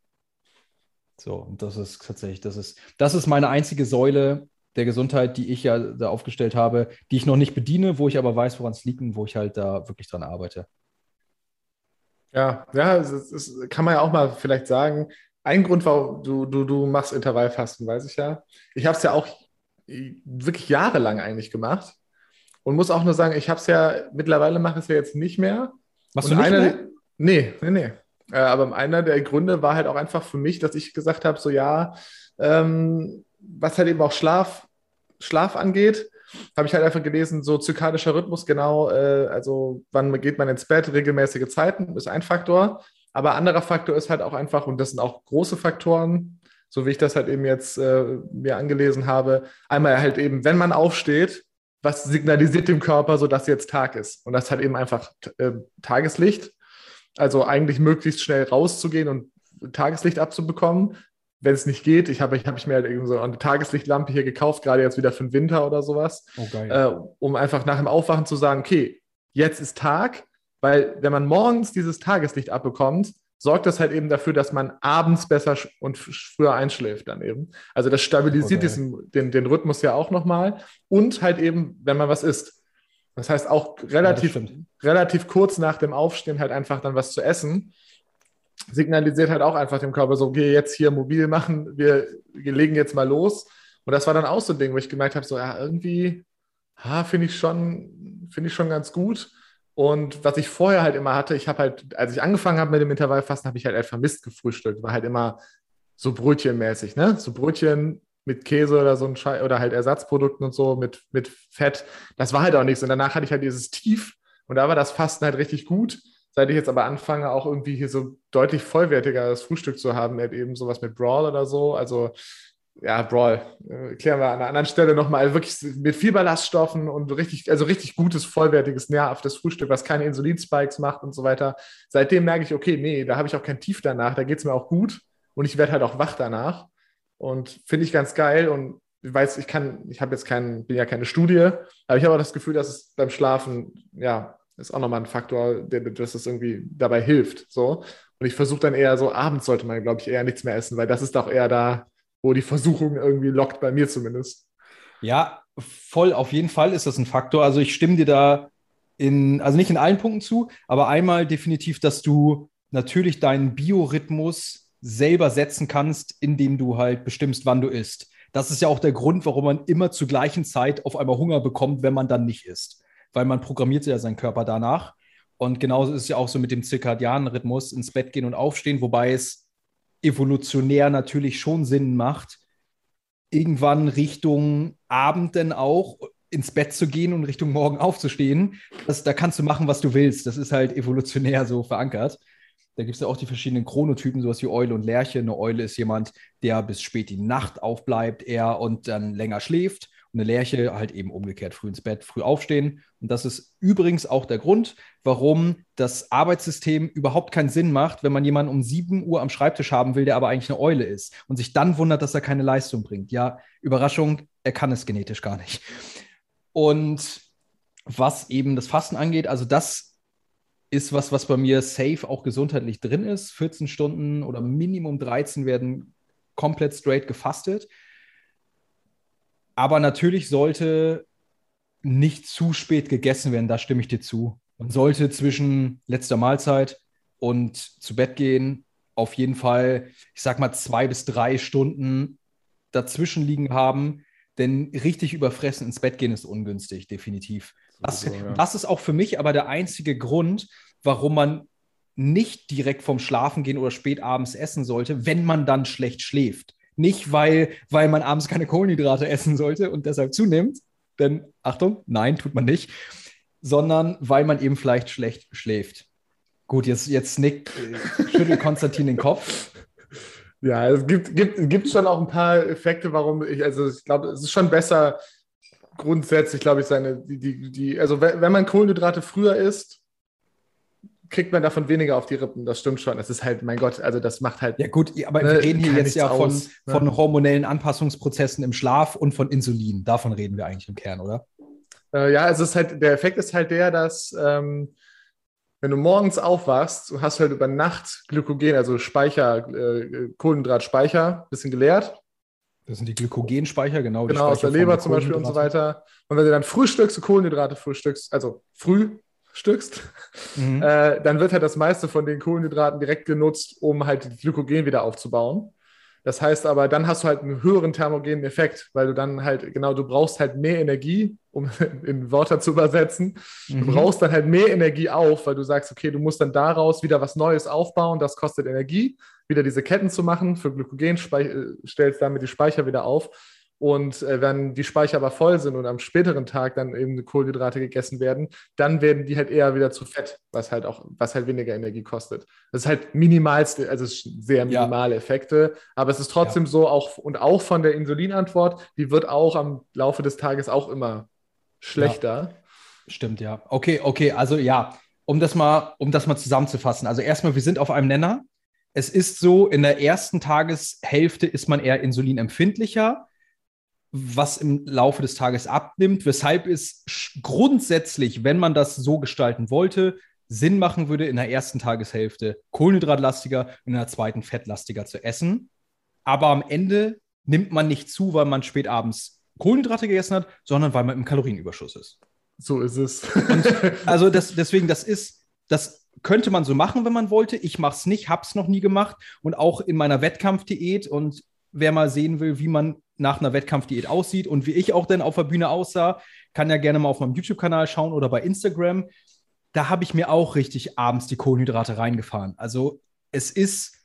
So, und das ist tatsächlich, das ist, das ist meine einzige Säule der Gesundheit, die ich ja da aufgestellt habe, die ich noch nicht bediene, wo ich aber weiß, woran es liegt und wo ich halt da wirklich dran arbeite. Ja, ja, das, das kann man ja auch mal vielleicht sagen. Ein Grund, warum du, du, du machst Intervallfasten, weiß ich ja. Ich habe es ja auch wirklich jahrelang eigentlich gemacht. Und muss auch nur sagen, ich habe es ja, mittlerweile mache ich es ja jetzt nicht mehr. Machst und du nicht einer, mehr? Nee, nee, nee. Äh, aber einer der Gründe war halt auch einfach für mich, dass ich gesagt habe, so ja, ähm, was halt eben auch Schlaf, Schlaf angeht, habe ich halt einfach gelesen, so zykadischer Rhythmus, genau, äh, also wann geht man ins Bett, regelmäßige Zeiten, ist ein Faktor. Aber anderer Faktor ist halt auch einfach, und das sind auch große Faktoren, so wie ich das halt eben jetzt äh, mir angelesen habe, einmal halt eben, wenn man aufsteht, was signalisiert dem Körper, so dass jetzt Tag ist. Und das hat eben einfach äh, Tageslicht. Also eigentlich möglichst schnell rauszugehen und Tageslicht abzubekommen. Wenn es nicht geht, ich habe ich hab ich mir halt eben so eine Tageslichtlampe hier gekauft, gerade jetzt wieder für den Winter oder sowas, Oh, äh, um einfach nach dem Aufwachen zu sagen, okay, jetzt ist Tag, weil wenn man morgens dieses Tageslicht abbekommt, sorgt das halt eben dafür, dass man abends besser und früher einschläft dann eben. Also das stabilisiert geil. diesen, den, den Rhythmus ja auch nochmal und halt eben, wenn man was isst. Das heißt auch relativ, stimmt. relativ kurz nach dem Aufstehen halt einfach dann was zu essen, signalisiert halt auch einfach dem Körper so, okay, jetzt hier mobil machen, wir, wir legen jetzt mal los. Und das war dann auch so ein Ding, wo ich gemerkt habe, so, ja, irgendwie, ha, finde ich schon, finde ich schon ganz gut. Und was ich vorher halt immer hatte, ich habe halt, als ich angefangen habe mit dem Intervallfasten, habe ich halt einfach Mist gefrühstückt. War halt immer so brötchenmäßig, ne? So Brötchen mit Käse oder so ein Schei oder halt Ersatzprodukten und so mit, mit Fett. Das war halt auch nichts. Und danach hatte ich halt dieses Tief und da war das Fasten halt richtig gut. Seit ich jetzt aber anfange, auch irgendwie hier so deutlich vollwertigeres Frühstück zu haben, halt eben sowas mit Brawl oder so. Also ja, Brawl, äh, klären wir an einer anderen Stelle nochmal. Also wirklich mit viel Ballaststoffen und richtig, also richtig gutes, vollwertiges, nährhaftes Frühstück, was keine Insulinspikes macht und so weiter. Seitdem merke ich, okay, nee, da habe ich auch kein Tief danach, da geht es mir auch gut und ich werde halt auch wach danach. Und finde ich ganz geil und ich weiß, ich kann, ich habe jetzt keinen, bin ja keine Studie, aber ich habe auch das Gefühl, dass es beim Schlafen, ja, ist auch nochmal ein Faktor, der, dass es irgendwie dabei hilft. So. Und ich versuche dann eher so, abends sollte man, glaube ich, eher nichts mehr essen, weil das ist auch eher da, wo die Versuchung irgendwie lockt, bei mir zumindest. Ja, voll, auf jeden Fall ist das ein Faktor. Also ich stimme dir da in, also nicht in allen Punkten zu, aber einmal definitiv, dass du natürlich deinen Biorhythmus selber setzen kannst, indem du halt bestimmst, wann du isst. Das ist ja auch der Grund, warum man immer zur gleichen Zeit auf einmal Hunger bekommt, wenn man dann nicht isst. Weil man programmiert ja seinen Körper danach. Und genauso ist es ja auch so mit dem zirkadianen Rhythmus, ins Bett gehen und aufstehen, wobei es evolutionär natürlich schon Sinn macht, irgendwann Richtung Abend dann auch ins Bett zu gehen und Richtung Morgen aufzustehen. Das, da kannst du machen, was du willst. Das ist halt evolutionär so verankert. Da gibt es ja auch die verschiedenen Chronotypen, sowas wie Eule und Lerche. Eine Eule ist jemand, der bis spät die Nacht aufbleibt, eher und dann länger schläft. Eine Lerche halt eben umgekehrt, früh ins Bett, früh aufstehen. Und das ist übrigens auch der Grund, warum das Arbeitssystem überhaupt keinen Sinn macht, wenn man jemanden um 7 Uhr am Schreibtisch haben will, der aber eigentlich eine Eule ist und sich dann wundert, dass er keine Leistung bringt. Ja, Überraschung, er kann es genetisch gar nicht. Und was eben das Fasten angeht, also das ist was, was bei mir safe auch gesundheitlich drin ist. 14 Stunden oder Minimum 13 werden komplett straight gefastet. Aber natürlich sollte nicht zu spät gegessen werden, da stimme ich dir zu. Man sollte zwischen letzter Mahlzeit und zu Bett gehen auf jeden Fall, ich sag mal, zwei bis drei Stunden dazwischen liegen haben, denn richtig überfressen ins Bett gehen ist ungünstig, definitiv. Das, So, ja. das ist auch für mich aber der einzige Grund, warum man nicht direkt vom Schlafen gehen oder spät abends essen sollte, wenn man dann schlecht schläft. Nicht, weil, weil man abends keine Kohlenhydrate essen sollte und deshalb zunimmt, denn Achtung, nein, tut man nicht, sondern weil man eben vielleicht schlecht schläft. Gut, jetzt, jetzt nickt, äh, schüttelt Konstantin den Kopf. Ja, es gibt, gibt, gibt schon auch ein paar Effekte, warum ich, also ich glaube, es ist schon besser, grundsätzlich, glaube ich, seine, die, die, die, also wenn wenn man Kohlenhydrate früher isst, kriegt man davon weniger auf die Rippen. Das stimmt schon. Das ist halt, mein Gott, also das macht halt. Ja gut, aber Ne, wir reden hier jetzt ja von, aus, ne? von hormonellen Anpassungsprozessen im Schlaf und von Insulin. Davon reden wir eigentlich im Kern, oder? Äh, ja, es ist halt, der Effekt ist halt der, dass ähm, wenn du morgens aufwachst, du hast halt über Nacht Glykogen, also Speicher, äh, Kohlenhydratspeicher, bisschen geleert. Das sind die Glykogenspeicher, genau. Genau, aus der Leber zum Beispiel und so weiter. Und wenn du dann frühstückst, Kohlenhydrate frühstückst, also frühstückst, Mhm. äh, dann wird halt das meiste von den Kohlenhydraten direkt genutzt, um halt die Glykogen wieder aufzubauen. Das heißt aber, dann hast du halt einen höheren thermogenen Effekt, weil du dann halt, genau, du brauchst halt mehr Energie, um in Wörter zu übersetzen. Du mhm. brauchst dann halt mehr Energie auf, weil du sagst, okay, du musst dann daraus wieder was Neues aufbauen, das kostet Energie, wieder diese Ketten zu machen. Für Glykogen äh, stellst damit die Speicher wieder auf. Und äh, wenn die Speicher aber voll sind und am späteren Tag dann eben Kohlenhydrate gegessen werden, dann werden die halt eher wieder zu Fett, was halt auch, was halt weniger Energie kostet. Das ist halt minimalste, also sehr minimale ja. Effekte, aber es ist trotzdem ja. so auch und auch von der Insulinantwort, die wird auch am Laufe des Tages auch immer schlechter. Ja. Stimmt, ja. Okay, okay, also ja, um das mal, um das mal zusammenzufassen. Also erstmal, wir sind auf einem Nenner. Es ist so, in der ersten Tageshälfte ist man eher insulinempfindlicher was im Laufe des Tages abnimmt, weshalb es grundsätzlich, wenn man das so gestalten wollte, Sinn machen würde, in der ersten Tageshälfte kohlenhydratlastiger und in der zweiten fettlastiger zu essen. Aber am Ende nimmt man nicht zu, weil man spät abends Kohlenhydrate gegessen hat, sondern weil man im Kalorienüberschuss ist. So ist es. Also das, deswegen, das ist, das könnte man so machen, wenn man wollte. Ich mache es nicht, habe es noch nie gemacht und auch in meiner Wettkampfdiät und wer mal sehen will, wie man nach einer Wettkampfdiät aussieht und wie ich auch denn auf der Bühne aussah, kann ja gerne mal auf meinem YouTube-Kanal schauen oder bei Instagram. Da habe ich mir auch richtig abends die Kohlenhydrate reingefahren. Also es ist,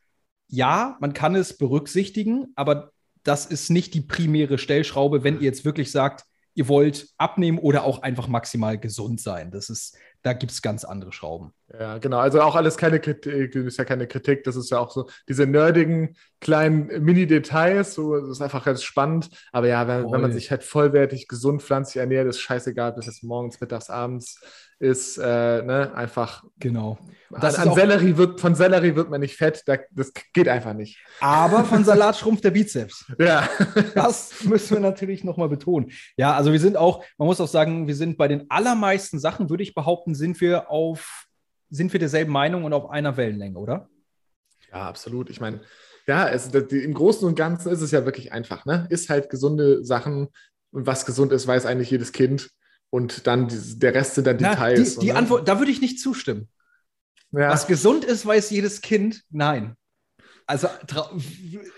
ja, man kann es berücksichtigen, aber das ist nicht die primäre Stellschraube, wenn ihr jetzt wirklich sagt, ihr wollt abnehmen oder auch einfach maximal gesund sein. Das ist, da gibt es ganz andere Schrauben. Ja, genau. Also auch alles keine Kritik, ist ja keine Kritik. Das ist ja auch so diese nerdigen kleinen Mini-Details. So, das ist einfach ganz spannend. Aber ja, wenn, wenn man sich halt vollwertig, gesund, pflanzlich ernährt, ist scheißegal, bis es morgens, mittags, abends ist äh, ne, einfach. Genau. Das an, an Sellerie wird, von Sellerie wird man nicht fett, das geht einfach nicht. Aber von Salat schrumpft der Bizeps. Ja. Das müssen wir natürlich nochmal betonen. Ja, also wir sind auch, man muss auch sagen, wir sind bei den allermeisten Sachen, würde ich behaupten, sind wir auf, sind wir derselben Meinung und auf einer Wellenlänge, oder? Ja, absolut. Ich meine, ja, es, im Großen und Ganzen ist es ja wirklich einfach, ne? Ist halt gesunde Sachen und was gesund ist, weiß eigentlich jedes Kind und dann die, der Rest sind dann Details. die, die Antwort, da würde ich nicht zustimmen. Ja. Was gesund ist, weiß jedes Kind. Nein. Also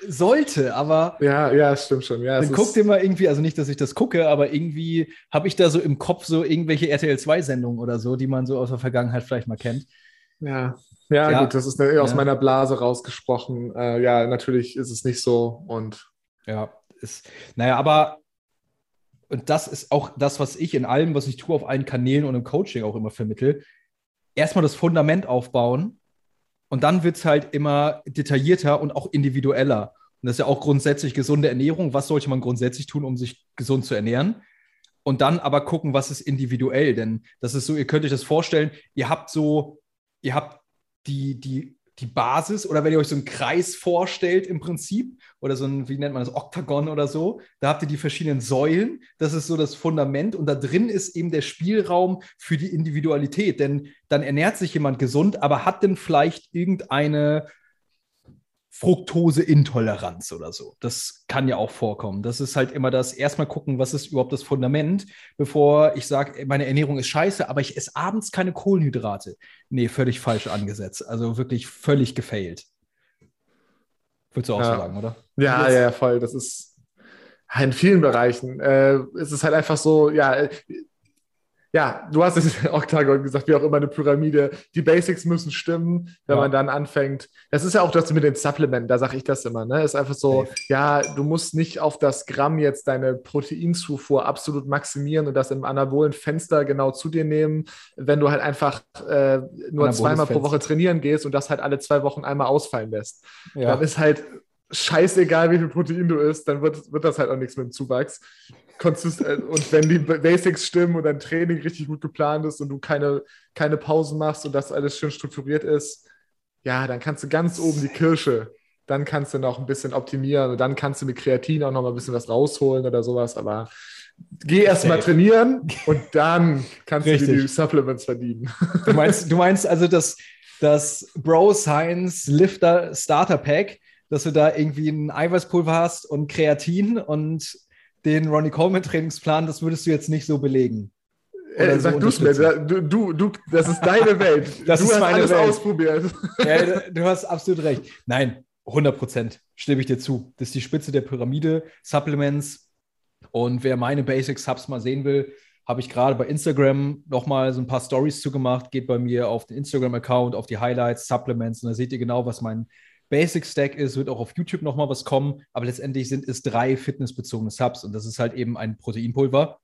sollte, aber. Ja, ja, stimmt schon. Ja, dann guck dir mal irgendwie, also nicht, dass ich das gucke, aber irgendwie habe ich da so im Kopf so irgendwelche RTL 2-Sendungen oder so, die man so aus der Vergangenheit vielleicht mal kennt. Ja, ja, ja. gut, das ist aus ja. meiner Blase rausgesprochen. Äh, ja, natürlich ist es nicht so und. Ja, ist, naja, aber und das ist auch das, was ich in allem, was ich tue, auf allen Kanälen und im Coaching auch immer vermittel. Erstmal das Fundament aufbauen und dann wird es halt immer detaillierter und auch individueller. Und das ist ja auch grundsätzlich gesunde Ernährung. Was sollte man grundsätzlich tun, um sich gesund zu ernähren? Und dann aber gucken, was ist individuell. Denn das ist so, ihr könnt euch das vorstellen, ihr habt so, ihr habt die, die die Basis oder wenn ihr euch so einen Kreis vorstellt im Prinzip oder so ein, wie nennt man das, Oktagon oder so, da habt ihr die verschiedenen Säulen, das ist so das Fundament und da drin ist eben der Spielraum für die Individualität, denn dann ernährt sich jemand gesund, aber hat denn vielleicht irgendeine Fructoseintoleranz oder so. Das kann ja auch vorkommen. Das ist halt immer das, erstmal gucken, was ist überhaupt das Fundament, bevor ich sage, meine Ernährung ist scheiße, aber ich esse abends keine Kohlenhydrate. Nee, völlig falsch angesetzt. Also wirklich völlig gefailt. Würdest du auch ja. so sagen, oder? Ja, ja, voll. Das ist in vielen Bereichen. Äh, es ist halt einfach so, ja, ja, du hast es Octagon gesagt, wie auch immer eine Pyramide. Die Basics müssen stimmen, wenn ja. man dann anfängt. Das ist ja auch das mit den Supplementen, da sage ich das immer. Ne? Ist einfach so, okay. ja, du musst nicht auf das Gramm jetzt deine Proteinzufuhr absolut maximieren und das im anabolen Fenster genau zu dir nehmen, wenn du halt einfach äh, nur Anaboles zweimal Fenster. pro Woche trainieren gehst und das halt alle zwei Wochen einmal ausfallen lässt. Ja. Dann ist halt scheißegal, wie viel Protein du isst, dann wird, wird das halt auch nichts mit dem Zuwachs. Äh, und wenn die Basics stimmen und dein Training richtig gut geplant ist und du keine, keine Pausen machst und das alles schön strukturiert ist, ja, dann kannst du ganz oben die Kirsche, dann kannst du noch ein bisschen optimieren und dann kannst du mit Kreatin auch noch mal ein bisschen was rausholen oder sowas, aber geh erst mal trainieren und dann kannst richtig. du dir die Supplements verdienen. Du meinst, du meinst also das, das Bro Science Lifter Starter Pack, dass du da irgendwie ein Eiweißpulver hast und Kreatin und den Ronnie Coleman Trainingsplan, das würdest du jetzt nicht so belegen. Äh, sag du es mir, du, du, du, das ist deine Welt. das du ist hast meine alles Welt. ausprobiert. Ja, du hast absolut recht. Nein, 100 Prozent, stimme ich dir zu. Das ist die Spitze der Pyramide, Supplements. Und wer meine Basic-Subs mal sehen will, habe ich gerade bei Instagram nochmal so ein paar Stories zugemacht. Geht bei mir auf den Instagram-Account, auf die Highlights, Supplements und da seht ihr genau, was mein Basic Stack ist. Wird auch auf YouTube nochmal was kommen. Aber letztendlich sind es drei fitnessbezogene Subs und das ist halt eben ein Proteinpulver.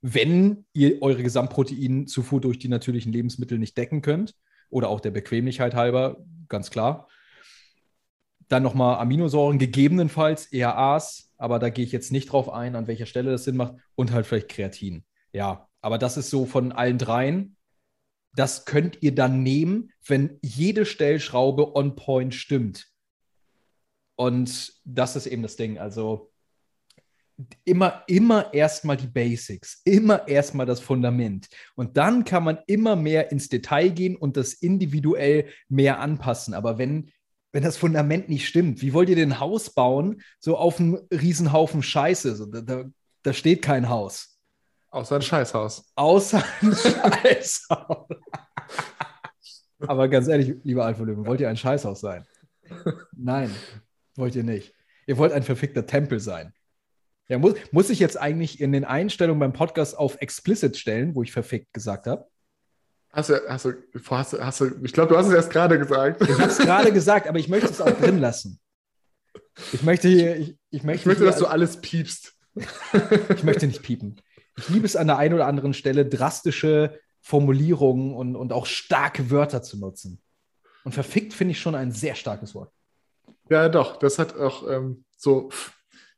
Wenn ihr eure Gesamtproteinzufuhr durch die natürlichen Lebensmittel nicht decken könnt oder auch der Bequemlichkeit halber, ganz klar. Dann nochmal Aminosäuren, gegebenenfalls ERAs, aber da gehe ich jetzt nicht drauf ein, an welcher Stelle das Sinn macht und halt vielleicht Kreatin. Ja, aber das ist so von allen dreien. Das könnt ihr dann nehmen, wenn jede Stellschraube on point stimmt. Und das ist eben das Ding. Also immer, immer erstmal die Basics, immer erstmal das Fundament. Und dann kann man immer mehr ins Detail gehen und das individuell mehr anpassen. Aber wenn, wenn das Fundament nicht stimmt, wie wollt ihr denn Haus bauen, so auf einem Riesenhaufen Scheiße? So, da, da, da steht kein Haus. Außer ein Scheißhaus. Außer ein Scheißhaus. Aber ganz ehrlich, lieber Alpha Löwen, wollt ihr ein Scheißhaus sein? Nein, wollt ihr nicht. Ihr wollt ein verfickter Tempel sein. Ja, muss, muss ich jetzt eigentlich in den Einstellungen beim Podcast auf explicit stellen, wo ich verfickt gesagt habe? Hast du, hast du, hast du, hast du ich glaube, du hast es erst gerade gesagt. Ich habe es gerade gesagt, aber ich möchte es auch drin lassen. Ich möchte hier, ich, ich möchte, ich möchte dass du alles piepst. ich möchte nicht piepen. Ich liebe es an der einen oder anderen Stelle, drastische Formulierungen und, und auch starke Wörter zu nutzen. Und verfickt finde ich schon ein sehr starkes Wort. Ja, doch, das hat auch ähm, so,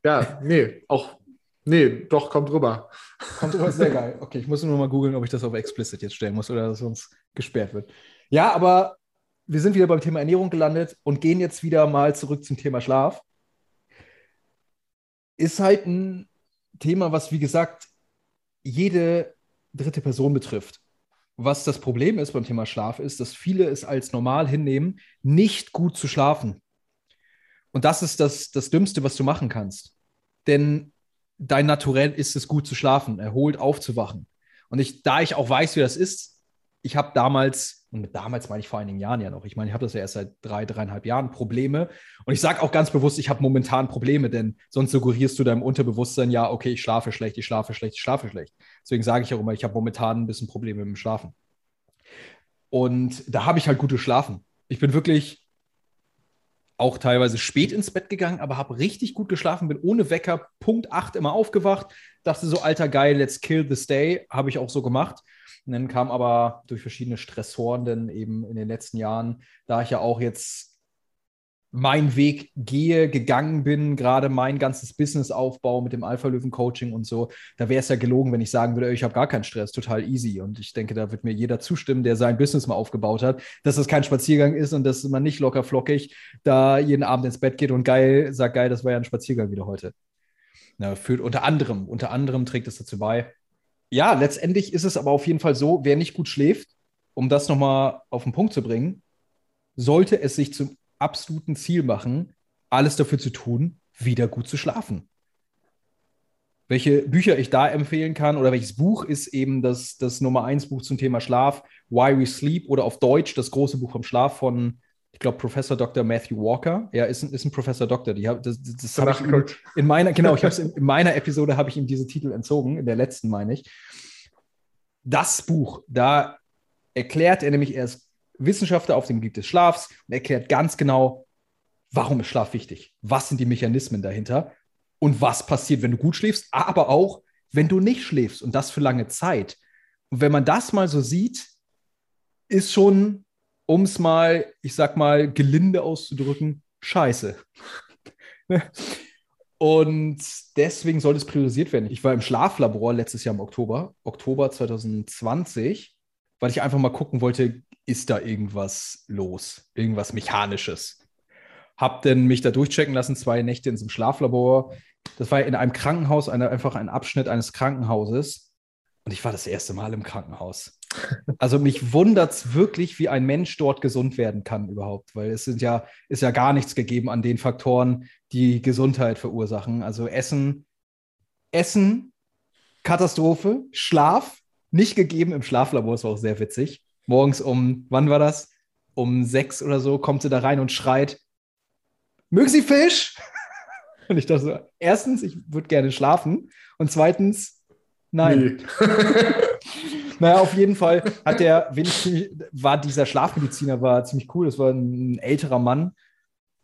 ja, nee, auch, nee, doch, kommt rüber. Kommt rüber, sehr geil. Okay, ich muss nur mal googeln, ob ich das auf explicit jetzt stellen muss oder dass sonst gesperrt wird. Ja, aber wir sind wieder beim Thema Ernährung gelandet und gehen jetzt wieder mal zurück zum Thema Schlaf. Ist halt ein Thema, was, wie gesagt, jede dritte Person betrifft. Was das Problem ist beim Thema Schlaf, ist, dass viele es als normal hinnehmen, nicht gut zu schlafen. Und das ist das, das Dümmste, was du machen kannst. Denn dein Naturell ist es, gut zu schlafen, erholt aufzuwachen. Und ich, da ich auch weiß, wie das ist, ich habe damals und mit damals meine ich vor einigen Jahren ja noch. Ich meine, ich habe das ja erst seit drei, dreieinhalb Jahren Probleme. Und ich sage auch ganz bewusst, ich habe momentan Probleme, denn sonst suggerierst du deinem Unterbewusstsein ja, okay, ich schlafe schlecht, ich schlafe schlecht, ich schlafe schlecht. Deswegen sage ich auch immer, ich habe momentan ein bisschen Probleme mit dem Schlafen. Und da habe ich halt gute Schlafen. Ich bin wirklich auch teilweise spät ins Bett gegangen, aber habe richtig gut geschlafen, bin ohne Wecker, Punkt 8 immer aufgewacht, dachte so, alter geil, let's kill this day, habe ich auch so gemacht. Und dann kam aber durch verschiedene Stressoren dann eben in den letzten Jahren, da ich ja auch jetzt meinen Weg gehe, gegangen bin, gerade mein ganzes Business-Aufbau mit dem Alpha-Löwen-Coaching und so, da wäre es ja gelogen, wenn ich sagen würde, ich habe gar keinen Stress, total easy. Und ich denke, da wird mir jeder zustimmen, der sein Business mal aufgebaut hat, dass das kein Spaziergang ist und dass man nicht locker flockig da jeden Abend ins Bett geht und geil, sagt geil, das war ja ein Spaziergang wieder heute. Na, führt unter anderem, unter anderem trägt es dazu bei, ja, letztendlich ist es aber auf jeden Fall so, wer nicht gut schläft, um das nochmal auf den Punkt zu bringen, sollte es sich zum absoluten Ziel machen, alles dafür zu tun, wieder gut zu schlafen. Welche Bücher ich da empfehlen kann oder welches Buch ist eben das, das Nummer 1 Buch zum Thema Schlaf, Why We Sleep oder auf Deutsch das große Buch vom Schlaf von ich glaube, Professor Dr. Matthew Walker. Er ist ein, ist ein Professor Doktor. Die, das das, das habe ich ihm in meiner, genau, ich habe in, in meiner Episode habe ich ihm diese Titel entzogen, in der letzten meine ich. Das Buch, da erklärt er nämlich, er ist Wissenschaftler auf dem Gebiet des Schlafs und erklärt ganz genau, warum ist Schlaf wichtig? Was sind die Mechanismen dahinter? Und was passiert, wenn du gut schläfst, aber auch, wenn du nicht schläfst und das für lange Zeit. Und wenn man das mal so sieht, ist schon um es mal, ich sag mal, gelinde auszudrücken, scheiße. Und deswegen soll es priorisiert werden. Ich war im Schlaflabor letztes Jahr im Oktober, Oktober 2020, weil ich einfach mal gucken wollte, ist da irgendwas los, irgendwas Mechanisches. Hab dann mich da durchchecken lassen, zwei Nächte in so einem Schlaflabor. Das war in einem Krankenhaus, eine, einfach ein Abschnitt eines Krankenhauses. Und ich war das erste Mal im Krankenhaus. Also mich wundert es wirklich, wie ein Mensch dort gesund werden kann überhaupt, weil es sind ja, ist ja gar nichts gegeben an den Faktoren, die Gesundheit verursachen. Also Essen, Essen, Katastrophe, Schlaf, nicht gegeben im Schlaflabor, das war auch sehr witzig. Morgens um, wann war das? Um sechs oder so kommt sie da rein und schreit, mögen Sie Fisch? Und ich dachte so, erstens, ich würde gerne schlafen. Und zweitens, nein. Nee. naja, auf jeden Fall hat der, war dieser Schlafmediziner, war ziemlich cool. Das war ein älterer Mann.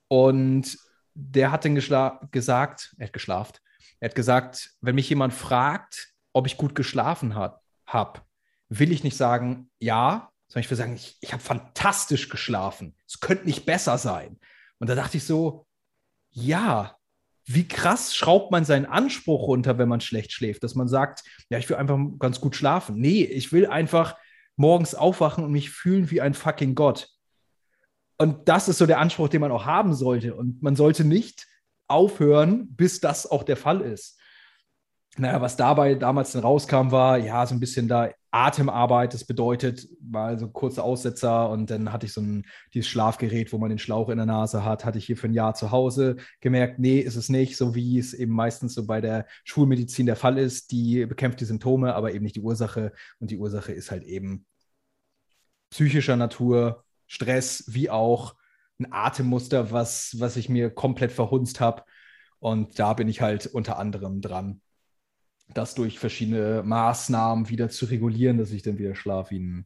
Und der hat dann gesagt, er hat geschlaft. Er hat gesagt, wenn mich jemand fragt, ob ich gut geschlafen habe, will ich nicht sagen, ja, ich will sagen, ich, ich habe fantastisch geschlafen. Es könnte nicht besser sein. Und da dachte ich so, ja, wie krass schraubt man seinen Anspruch runter, wenn man schlecht schläft, dass man sagt, ja, ich will einfach ganz gut schlafen. Nee, ich will einfach morgens aufwachen und mich fühlen wie ein fucking Gott. Und das ist so der Anspruch, den man auch haben sollte. Und man sollte nicht aufhören, bis das auch der Fall ist. Naja, was dabei damals dann rauskam, war ja so ein bisschen da Atemarbeit. Das bedeutet, mal so kurze Aussetzer und dann hatte ich so ein dieses Schlafgerät, wo man den Schlauch in der Nase hat, hatte ich hier für ein Jahr zu Hause gemerkt, nee, ist es nicht, so wie es eben meistens so bei der Schulmedizin der Fall ist. Die bekämpft die Symptome, aber eben nicht die Ursache. Und die Ursache ist halt eben psychischer Natur, Stress, wie auch ein Atemmuster, was, was ich mir komplett verhunzt habe. Und da bin ich halt unter anderem dran das durch verschiedene Maßnahmen wieder zu regulieren, dass ich dann wieder schlafe wie ein,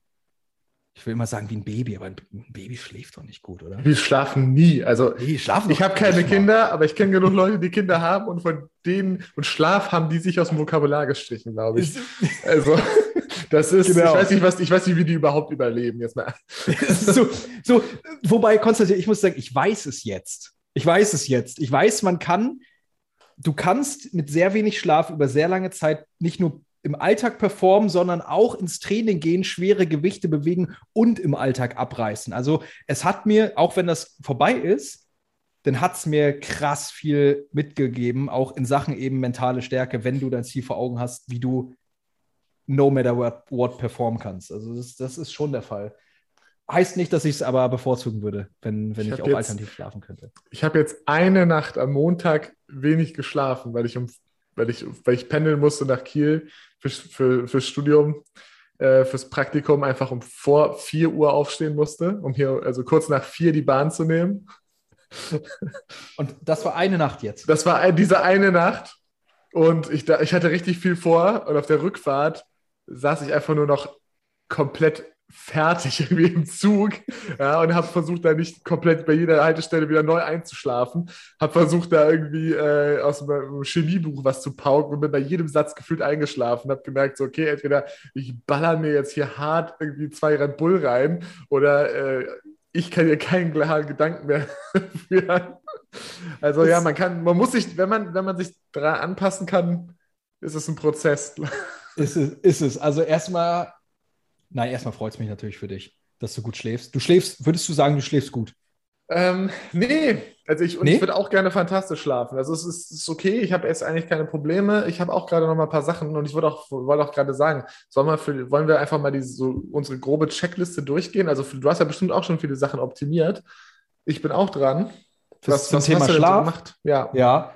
ich will immer sagen wie ein Baby, aber ein Baby schläft doch nicht gut, oder? Wir schlafen nie. Also nee, schlafen ich habe keine Kinder, aber ich kenne genug Leute, die Kinder haben und von denen und Schlaf haben die sich aus dem Vokabular gestrichen, glaube ich. Also das ist, genau. ich weiß nicht, was, ich weiß nicht, wie die überhaupt überleben jetzt mal. so, so, wobei Konstantin, ich muss sagen, ich weiß es jetzt. Ich weiß es jetzt. Ich weiß, man kann du kannst mit sehr wenig Schlaf über sehr lange Zeit nicht nur im Alltag performen, sondern auch ins Training gehen, schwere Gewichte bewegen und im Alltag abreißen. Also es hat mir, auch wenn das vorbei ist, dann hat es mir krass viel mitgegeben, auch in Sachen eben mentale Stärke, wenn du dein Ziel vor Augen hast, wie du no matter what, what performen kannst. Also das, das ist schon der Fall. Heißt nicht, dass ich es aber bevorzugen würde, wenn, wenn ich, ich auch jetzt, alternativ schlafen könnte. Ich habe jetzt eine Nacht am Montag wenig geschlafen, weil ich, um, weil ich, weil ich pendeln musste nach Kiel für, für, fürs Studium, äh, fürs Praktikum, einfach um vor 4 Uhr aufstehen musste, um hier also kurz nach 4 die Bahn zu nehmen. Und das war eine Nacht jetzt? Das war diese eine Nacht. Und ich, ich hatte richtig viel vor. Und auf der Rückfahrt saß ich einfach nur noch komplett fertig irgendwie im Zug ja, und habe versucht, da nicht komplett bei jeder Haltestelle wieder neu einzuschlafen. Habe versucht, da irgendwie äh, aus dem Chemiebuch was zu pauken und bin bei jedem Satz gefühlt eingeschlafen. Habe gemerkt, so, okay, entweder ich baller mir jetzt hier hart irgendwie zwei Red Bull rein oder äh, ich kann hier keinen klaren Gedanken mehr führen. Also das ja, man kann, man muss sich, wenn man, wenn man sich daran anpassen kann, ist es ein Prozess. Ist es, ist es. Also erstmal Nein, erstmal freut es mich natürlich für dich, dass du gut schläfst. Du schläfst, würdest du sagen, du schläfst gut? Ähm, nee, also ich, nee? ich würde auch gerne fantastisch schlafen. Also es ist, ist okay, ich habe jetzt eigentlich keine Probleme. Ich habe auch gerade noch mal ein paar Sachen und ich wollte auch, wollte auch gerade sagen, wir für, wollen wir einfach mal diese, so unsere grobe Checkliste durchgehen? Also für, du hast ja bestimmt auch schon viele Sachen optimiert. Ich bin auch dran. Das was, zum was Thema Schlaf. Ja. ja.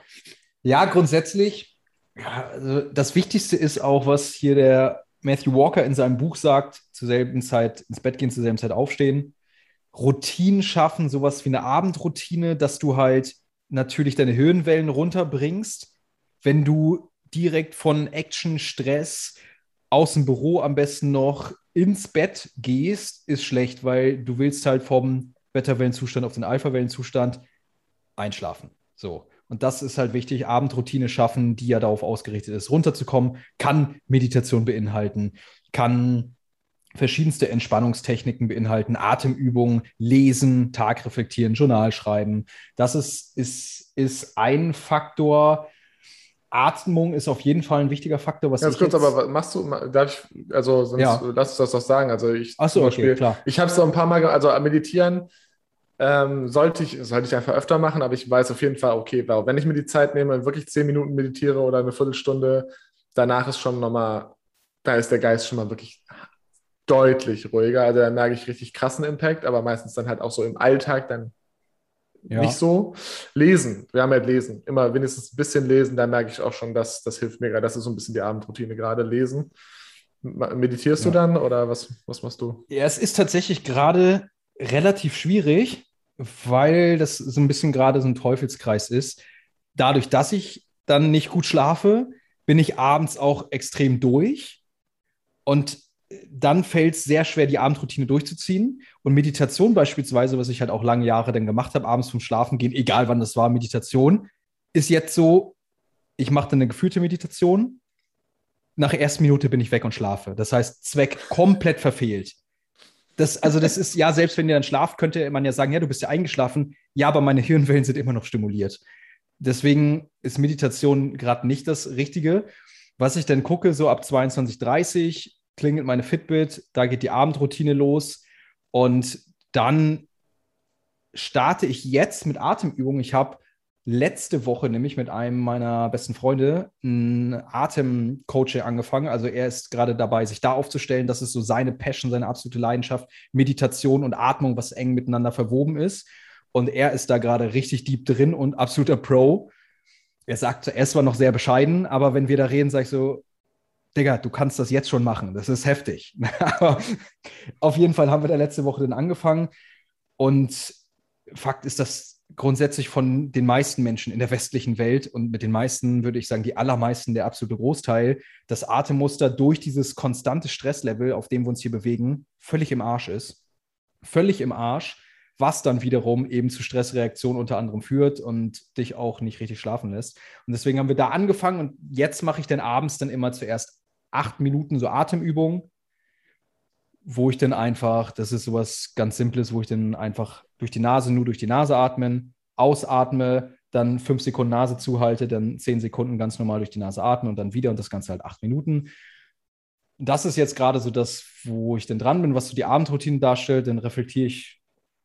Ja, grundsätzlich, ja, also das Wichtigste ist auch, was hier der Matthew Walker in seinem Buch sagt, zur selben Zeit ins Bett gehen, zur selben Zeit aufstehen. Routinen schaffen, sowas wie eine Abendroutine, dass du halt natürlich deine Höhenwellen runterbringst. Wenn du direkt von Action, Stress aus dem Büro am besten noch ins Bett gehst, ist schlecht, weil du willst halt vom Wetterwellenzustand auf den Alpha-Wellenzustand einschlafen. So. Und das ist halt wichtig, Abendroutine schaffen, die ja darauf ausgerichtet ist, runterzukommen, kann Meditation beinhalten, kann verschiedenste Entspannungstechniken beinhalten, Atemübungen, Lesen, Tag reflektieren, Journal schreiben. Das ist, ist, ist ein Faktor. Atmung ist auf jeden Fall ein wichtiger Faktor. Was Ganz kurz, aber machst du, darf ich, also sonst ja. lass uns das doch sagen. Also ich, Ach so, okay, Beispiel, klar. Ich habe es so ein paar Mal, also meditieren ähm, sollte, ich, sollte ich einfach öfter machen, aber ich weiß auf jeden Fall, okay, wenn ich mir die Zeit nehme und wirklich zehn Minuten meditiere oder eine Viertelstunde, danach ist schon nochmal, da ist der Geist schon mal wirklich deutlich ruhiger. Also da merke ich richtig krassen Impact, aber meistens dann halt auch so im Alltag dann ja. nicht so. Lesen, wir haben halt Lesen, immer wenigstens ein bisschen lesen, da merke ich auch schon, dass das hilft mir gerade. Das ist so ein bisschen die Abendroutine gerade, lesen. Meditierst ja. du dann oder was, was machst du? Ja, es ist tatsächlich gerade relativ schwierig, weil das so ein bisschen gerade so ein Teufelskreis ist. Dadurch, dass ich dann nicht gut schlafe, bin ich abends auch extrem durch. Und dann fällt es sehr schwer, die Abendroutine durchzuziehen. Und Meditation beispielsweise, was ich halt auch lange Jahre dann gemacht habe, abends zum Schlafen gehen, egal wann das war, Meditation, ist jetzt so, ich mache dann eine geführte Meditation. Nach der ersten Minute bin ich weg und schlafe. Das heißt, Zweck komplett verfehlt. Das, also, das ist, ja, selbst wenn ihr dann schlaft, könnte man ja sagen, ja, du bist ja eingeschlafen. Ja, aber meine Hirnwellen sind immer noch stimuliert. Deswegen ist Meditation gerade nicht das Richtige. Was ich dann gucke, so ab 22.30 klingelt meine Fitbit, da geht die Abendroutine los und dann starte ich jetzt mit Atemübungen. Ich habe letzte Woche nämlich mit einem meiner besten Freunde ein Atemcoaching angefangen. Also er ist gerade dabei, sich da aufzustellen. Das ist so seine Passion, seine absolute Leidenschaft, Meditation und Atmung, was eng miteinander verwoben ist. Und er ist da gerade richtig deep drin und absoluter Pro. Er sagt, er ist zwar noch sehr bescheiden, aber wenn wir da reden, sage ich so, Digga, du kannst das jetzt schon machen. Das ist heftig. aber auf jeden Fall haben wir da letzte Woche dann angefangen. Und Fakt ist, dass grundsätzlich von den meisten Menschen in der westlichen Welt und mit den meisten würde ich sagen, die allermeisten, der absolute Großteil, das Atemmuster durch dieses konstante Stresslevel, auf dem wir uns hier bewegen, völlig im Arsch ist. Völlig im Arsch, was dann wiederum eben zu Stressreaktionen unter anderem führt und dich auch nicht richtig schlafen lässt. Und deswegen haben wir da angefangen und jetzt mache ich dann abends dann immer zuerst acht Minuten so Atemübungen, wo ich dann einfach, das ist sowas ganz Simples, wo ich dann einfach durch die Nase, nur durch die Nase atmen, ausatme, dann fünf Sekunden Nase zuhalte, dann zehn Sekunden ganz normal durch die Nase atmen und dann wieder und das Ganze halt acht Minuten. Das ist jetzt gerade so das, wo ich dann dran bin, was so die Abendroutine darstellt. Dann reflektiere ich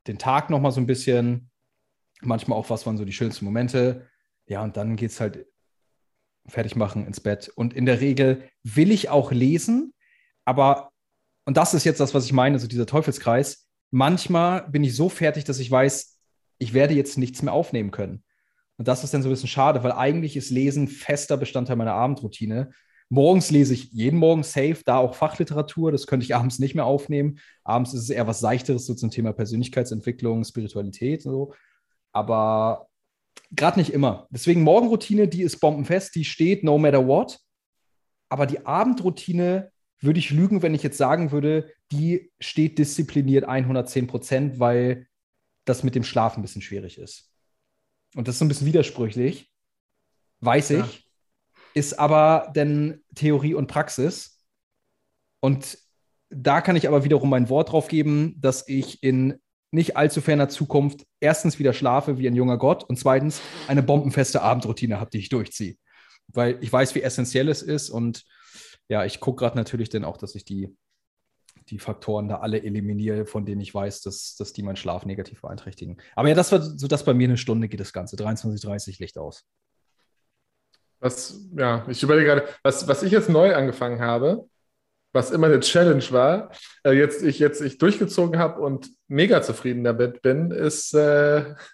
den Tag nochmal so ein bisschen. Manchmal auch, was waren so die schönsten Momente. Ja, und dann geht es halt fertig machen, ins Bett. Und in der Regel will ich auch lesen, aber, und das ist jetzt das, was ich meine, so dieser Teufelskreis, manchmal bin ich so fertig, dass ich weiß, ich werde jetzt nichts mehr aufnehmen können. Und das ist dann so ein bisschen schade, weil eigentlich ist Lesen fester Bestandteil meiner Abendroutine. Morgens lese ich jeden Morgen safe, da auch Fachliteratur, das könnte ich abends nicht mehr aufnehmen. Abends ist es eher was Seichteres so zum Thema Persönlichkeitsentwicklung, Spiritualität. So. Aber Gerade nicht immer. Deswegen Morgenroutine, die ist bombenfest, die steht no matter what. Aber die Abendroutine würde ich lügen, wenn ich jetzt sagen würde, die steht diszipliniert 110 Prozent, weil das mit dem Schlaf ein bisschen schwierig ist. Und das ist so ein bisschen widersprüchlich, weiß ich, ja. ist aber denn Theorie und Praxis. Und da kann ich aber wiederum mein Wort drauf geben, dass ich in nicht allzu ferner Zukunft erstens wieder schlafe wie ein junger Gott und zweitens eine bombenfeste Abendroutine habe, die ich durchziehe. Weil ich weiß, wie essentiell es ist und ja, ich gucke gerade natürlich dann auch, dass ich die, die Faktoren da alle eliminiere, von denen ich weiß, dass, dass die meinen Schlaf negativ beeinträchtigen. Aber ja, das war so, dass bei mir eine Stunde geht das Ganze. 23.30 Licht aus. Was, ja, ich überlege gerade, was, was ich jetzt neu angefangen habe, was immer eine Challenge war, äh, jetzt ich jetzt ich durchgezogen habe und mega zufrieden damit bin, ist, äh,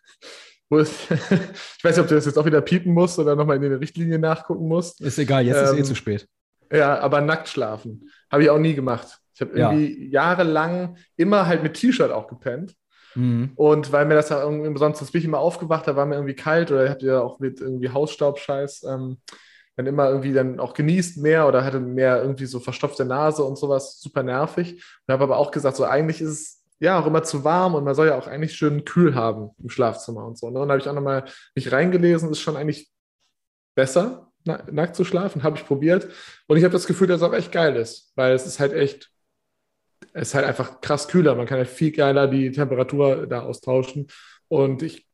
ich weiß nicht, ob du das jetzt auch wieder piepen musst oder nochmal in den Richtlinien nachgucken musst. Ist egal, jetzt ähm, ist eh ähm, zu spät. Ja, aber nackt schlafen habe ich auch nie gemacht. Ich habe irgendwie ja. jahrelang immer halt mit T-Shirt auch gepennt. Mhm. Und weil mir das ja irgendwie sonst bin ich immer aufgewacht, da war mir irgendwie kalt oder ich hatte ja auch mit irgendwie Hausstaubscheiß. Ähm, dann immer irgendwie dann auch genießt mehr oder hatte mehr irgendwie so verstopfte Nase und sowas, super nervig. Und habe aber auch gesagt, so eigentlich ist es ja auch immer zu warm und man soll ja auch eigentlich schön kühl haben im Schlafzimmer und so. Ne? Und dann habe ich auch nochmal mich reingelesen, ist schon eigentlich besser, nackt zu schlafen, habe ich probiert. Und ich habe das Gefühl, dass es auch echt geil ist, weil es ist halt echt, es ist halt einfach krass kühler. Man kann ja viel geiler die Temperatur da austauschen. Und ich,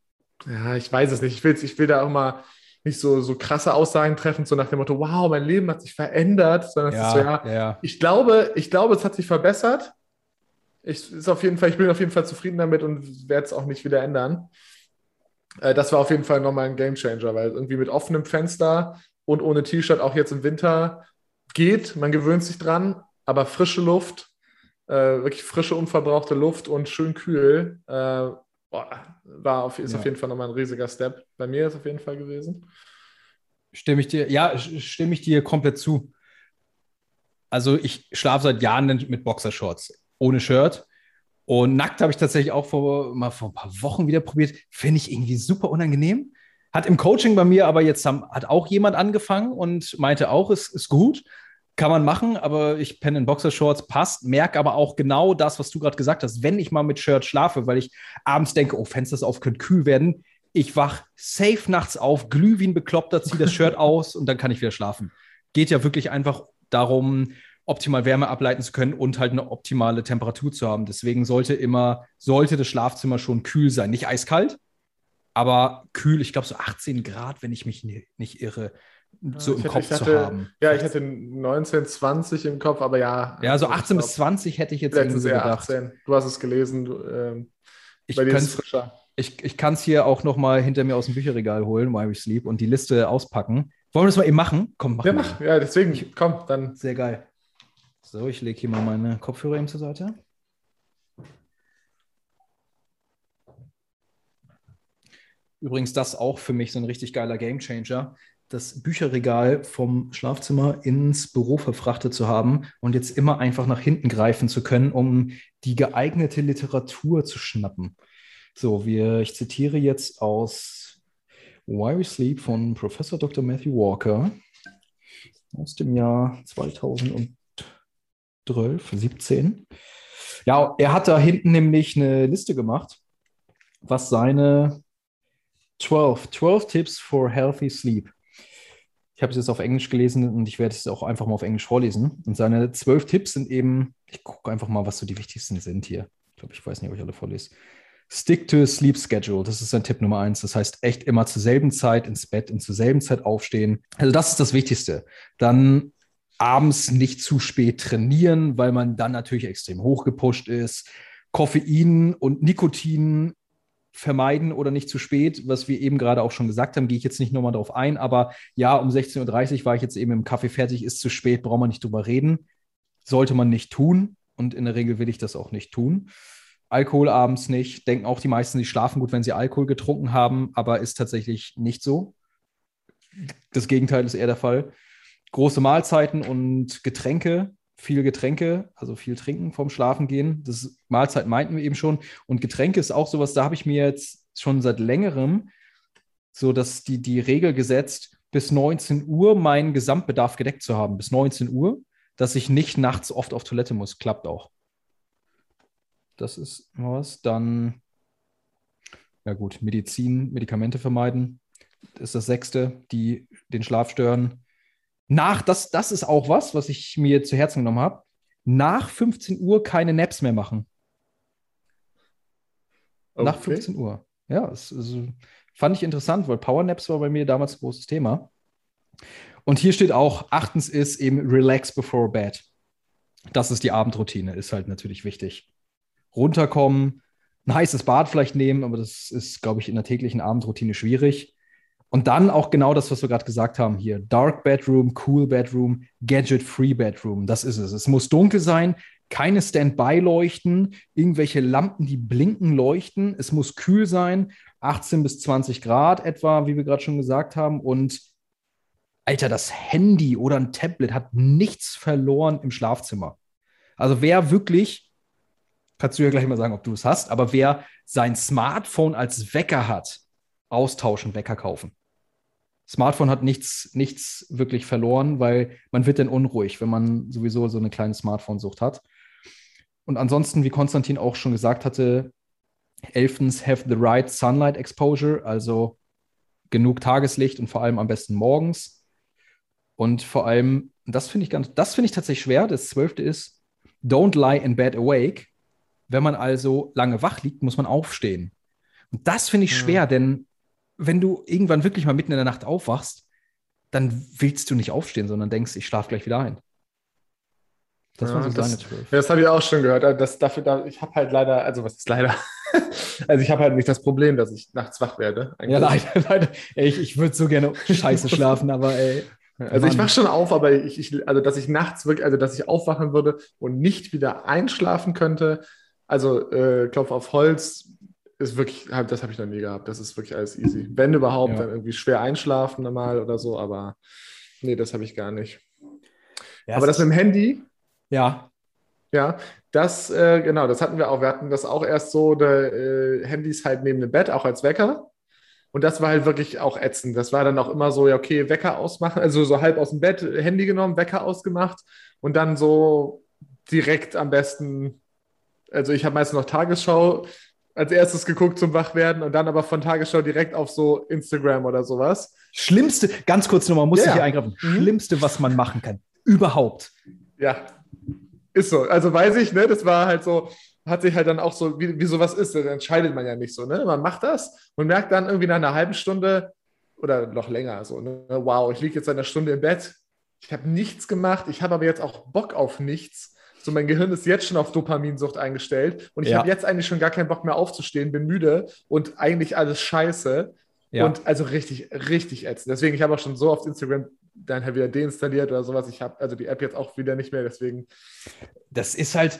ja, ich weiß es nicht. Ich will, ich will da auch mal nicht so, so krasse Aussagen treffen, so nach dem Motto, wow, mein Leben hat sich verändert, sondern ja, es ist so, ja, ja, ich glaube, ich glaube, es hat sich verbessert. Ich, ist auf jeden Fall, ich bin auf jeden Fall zufrieden damit und werde es auch nicht wieder ändern. Äh, das war auf jeden Fall nochmal ein Game Changer, weil irgendwie mit offenem Fenster und ohne T-Shirt auch jetzt im Winter geht, man gewöhnt sich dran, aber frische Luft, äh, wirklich frische, unverbrauchte Luft und schön kühl, äh, war auf, ist ja. auf jeden Fall nochmal ein riesiger Step. Bei mir ist auf jeden Fall gewesen. Stimme ich dir, ja, stimme ich dir komplett zu. Also ich schlafe seit Jahren mit Boxershorts, ohne Shirt. Und nackt habe ich tatsächlich auch vor, mal vor ein paar Wochen wieder probiert. Finde ich irgendwie super unangenehm. Hat im Coaching bei mir aber jetzt haben, hat auch jemand angefangen und meinte auch, es ist gut. Kann man machen, aber ich penne in Boxershorts, passt, merke aber auch genau das, was du gerade gesagt hast. Wenn ich mal mit Shirt schlafe, weil ich abends denke, oh, Fenster auf, könnte kühl werden, ich wach safe nachts auf, glüh wie ein Bekloppter, ziehe das Shirt aus und dann kann ich wieder schlafen. Geht ja wirklich einfach darum, optimal Wärme ableiten zu können und halt eine optimale Temperatur zu haben. Deswegen sollte immer, sollte das Schlafzimmer schon kühl sein. Nicht eiskalt, aber kühl, ich glaube so 18 Grad, wenn ich mich nicht irre so im hätte, Kopf hatte, zu haben. Ja, ich hatte 19, 20 im Kopf, aber ja. Ja, so 18 bis 20 hätte ich jetzt irgendwie so gedacht. 18. Du hast es gelesen. Du, ähm, ich Ich, ich kann es hier auch noch mal hinter mir aus dem Bücherregal holen, Why We Sleep, und die Liste auspacken. Wollen wir das mal eben machen? Komm, machen ja, wir. Mach. Ja, deswegen, komm, dann. Sehr geil. So, ich lege hier mal meine Kopfhörer eben zur Seite. Übrigens, das auch für mich so ein richtig geiler Gamechanger das Bücherregal vom Schlafzimmer ins Büro verfrachtet zu haben und jetzt immer einfach nach hinten greifen zu können, um die geeignete Literatur zu schnappen. So, wir, ich zitiere jetzt aus Why We Sleep von Professor Dr. Matthew Walker aus dem Jahr 2012, 17. Ja, er hat da hinten nämlich eine Liste gemacht, was seine 12, 12 Tips for Healthy Sleep ich habe es jetzt auf Englisch gelesen und ich werde es auch einfach mal auf Englisch vorlesen. Und seine zwölf Tipps sind eben, ich gucke einfach mal, was so die wichtigsten sind hier. Ich glaube, ich weiß nicht, ob ich alle vorlese. Stick to a sleep schedule. Das ist sein Tipp Nummer eins. Das heißt, echt immer zur selben Zeit ins Bett und zur selben Zeit aufstehen. Also, das ist das Wichtigste. Dann abends nicht zu spät trainieren, weil man dann natürlich extrem hochgepusht ist. Koffein und Nikotin vermeiden oder nicht zu spät, was wir eben gerade auch schon gesagt haben, gehe ich jetzt nicht nochmal darauf ein, aber ja, um 16.30 Uhr war ich jetzt eben im Kaffee fertig, ist zu spät, braucht man nicht drüber reden. Sollte man nicht tun und in der Regel will ich das auch nicht tun. Alkohol abends nicht, denken auch die meisten, sie schlafen gut, wenn sie Alkohol getrunken haben, aber ist tatsächlich nicht so. Das Gegenteil ist eher der Fall. Große Mahlzeiten und Getränke viel Getränke, also viel trinken vorm Schlafen gehen. Das Mahlzeit meinten wir eben schon. Und Getränke ist auch sowas, da habe ich mir jetzt schon seit längerem so dass die, die Regel gesetzt, bis 19 Uhr meinen Gesamtbedarf gedeckt zu haben. Bis 19 Uhr, dass ich nicht nachts oft auf Toilette muss. Klappt auch. Das ist was. Dann, ja gut, Medizin, Medikamente vermeiden. Das ist das sechste, die den Schlaf stören nach, das, das ist auch was, was ich mir zu Herzen genommen habe, nach 15 Uhr keine Naps mehr machen. Okay. Nach 15 Uhr. Ja, das, das fand ich interessant, weil Powernaps war bei mir damals ein großes Thema. Und hier steht auch, achtens ist eben relax before bed. Das ist die Abendroutine, ist halt natürlich wichtig. Runterkommen, ein heißes Bad vielleicht nehmen, aber das ist, glaube ich, in der täglichen Abendroutine schwierig. Und dann auch genau das, was wir gerade gesagt haben hier. Dark Bedroom, Cool Bedroom, Gadget-Free Bedroom. Das ist es. Es muss dunkel sein, keine Standby-Leuchten, irgendwelche Lampen, die blinken, leuchten. Es muss kühl sein, 18 bis 20 Grad etwa, wie wir gerade schon gesagt haben. Und Alter, das Handy oder ein Tablet hat nichts verloren im Schlafzimmer. Also wer wirklich, kannst du ja gleich mal sagen, ob du es hast, aber wer sein Smartphone als Wecker hat, austauschen, Wecker kaufen. Smartphone hat nichts, nichts wirklich verloren, weil man wird dann unruhig, wenn man sowieso so eine kleine Smartphone-Sucht hat. Und ansonsten, wie Konstantin auch schon gesagt hatte, elftens, have the right sunlight exposure, also genug Tageslicht und vor allem am besten morgens. Und vor allem, das finde ich ganz, das finde ich tatsächlich schwer. Das zwölfte ist, don't lie in bed awake. Wenn man also lange wach liegt, muss man aufstehen. Und das finde ich schwer, ja. denn wenn du irgendwann wirklich mal mitten in der Nacht aufwachst, dann willst du nicht aufstehen, sondern denkst, ich schlafe gleich wieder ein. Das ja, waren so das, Ja, das habe ich auch schon gehört. Das, dafür, da, ich habe halt leider, also was ist leider? also ich habe halt nicht das Problem, dass ich nachts wach werde. Eigentlich. Ja, leider, leider. Ey, ich, ich würde so gerne scheiße schlafen, aber ey. Also Mann. ich wach schon auf, aber ich, ich, also dass ich nachts wirklich, also dass ich aufwachen würde und nicht wieder einschlafen könnte, also äh, Klopf auf Holz, ist wirklich, das habe ich noch nie gehabt. Das ist wirklich alles easy. Wenn überhaupt, ja. dann irgendwie schwer einschlafen mal oder so, aber nee, das habe ich gar nicht. Ja, aber das mit dem Handy, ja. Ja, das, äh, genau, das hatten wir auch. Wir hatten das auch erst so, de, äh, Handys halt neben dem Bett, auch als Wecker. Und das war halt wirklich auch ätzend. Das war dann auch immer so, ja, okay, Wecker ausmachen, also so halb aus dem Bett, Handy genommen, Wecker ausgemacht und dann so direkt am besten, also ich habe meistens noch Tagesschau als erstes geguckt zum Wachwerden und dann aber von Tagesschau direkt auf so Instagram oder sowas. Schlimmste, ganz kurz nochmal, muss ja. ich hier eingreifen. Mhm. Schlimmste, was man machen kann. Überhaupt. Ja, ist so. Also weiß ich, ne, das war halt so, hat sich halt dann auch so, wie, wie sowas ist, dann entscheidet man ja nicht so, ne? Man macht das und merkt dann irgendwie nach einer halben Stunde oder noch länger so, ne? wow, ich liege jetzt eine Stunde im Bett, ich habe nichts gemacht, ich habe aber jetzt auch Bock auf nichts. So, mein Gehirn ist jetzt schon auf Dopaminsucht eingestellt und ich ja. habe jetzt eigentlich schon gar keinen Bock mehr aufzustehen, bin müde und eigentlich alles scheiße. Ja. Und also richtig, richtig ätzend. Deswegen, ich habe auch schon so oft Instagram dann halt wieder deinstalliert oder sowas. Ich habe also die App jetzt auch wieder nicht mehr, deswegen. Das ist halt,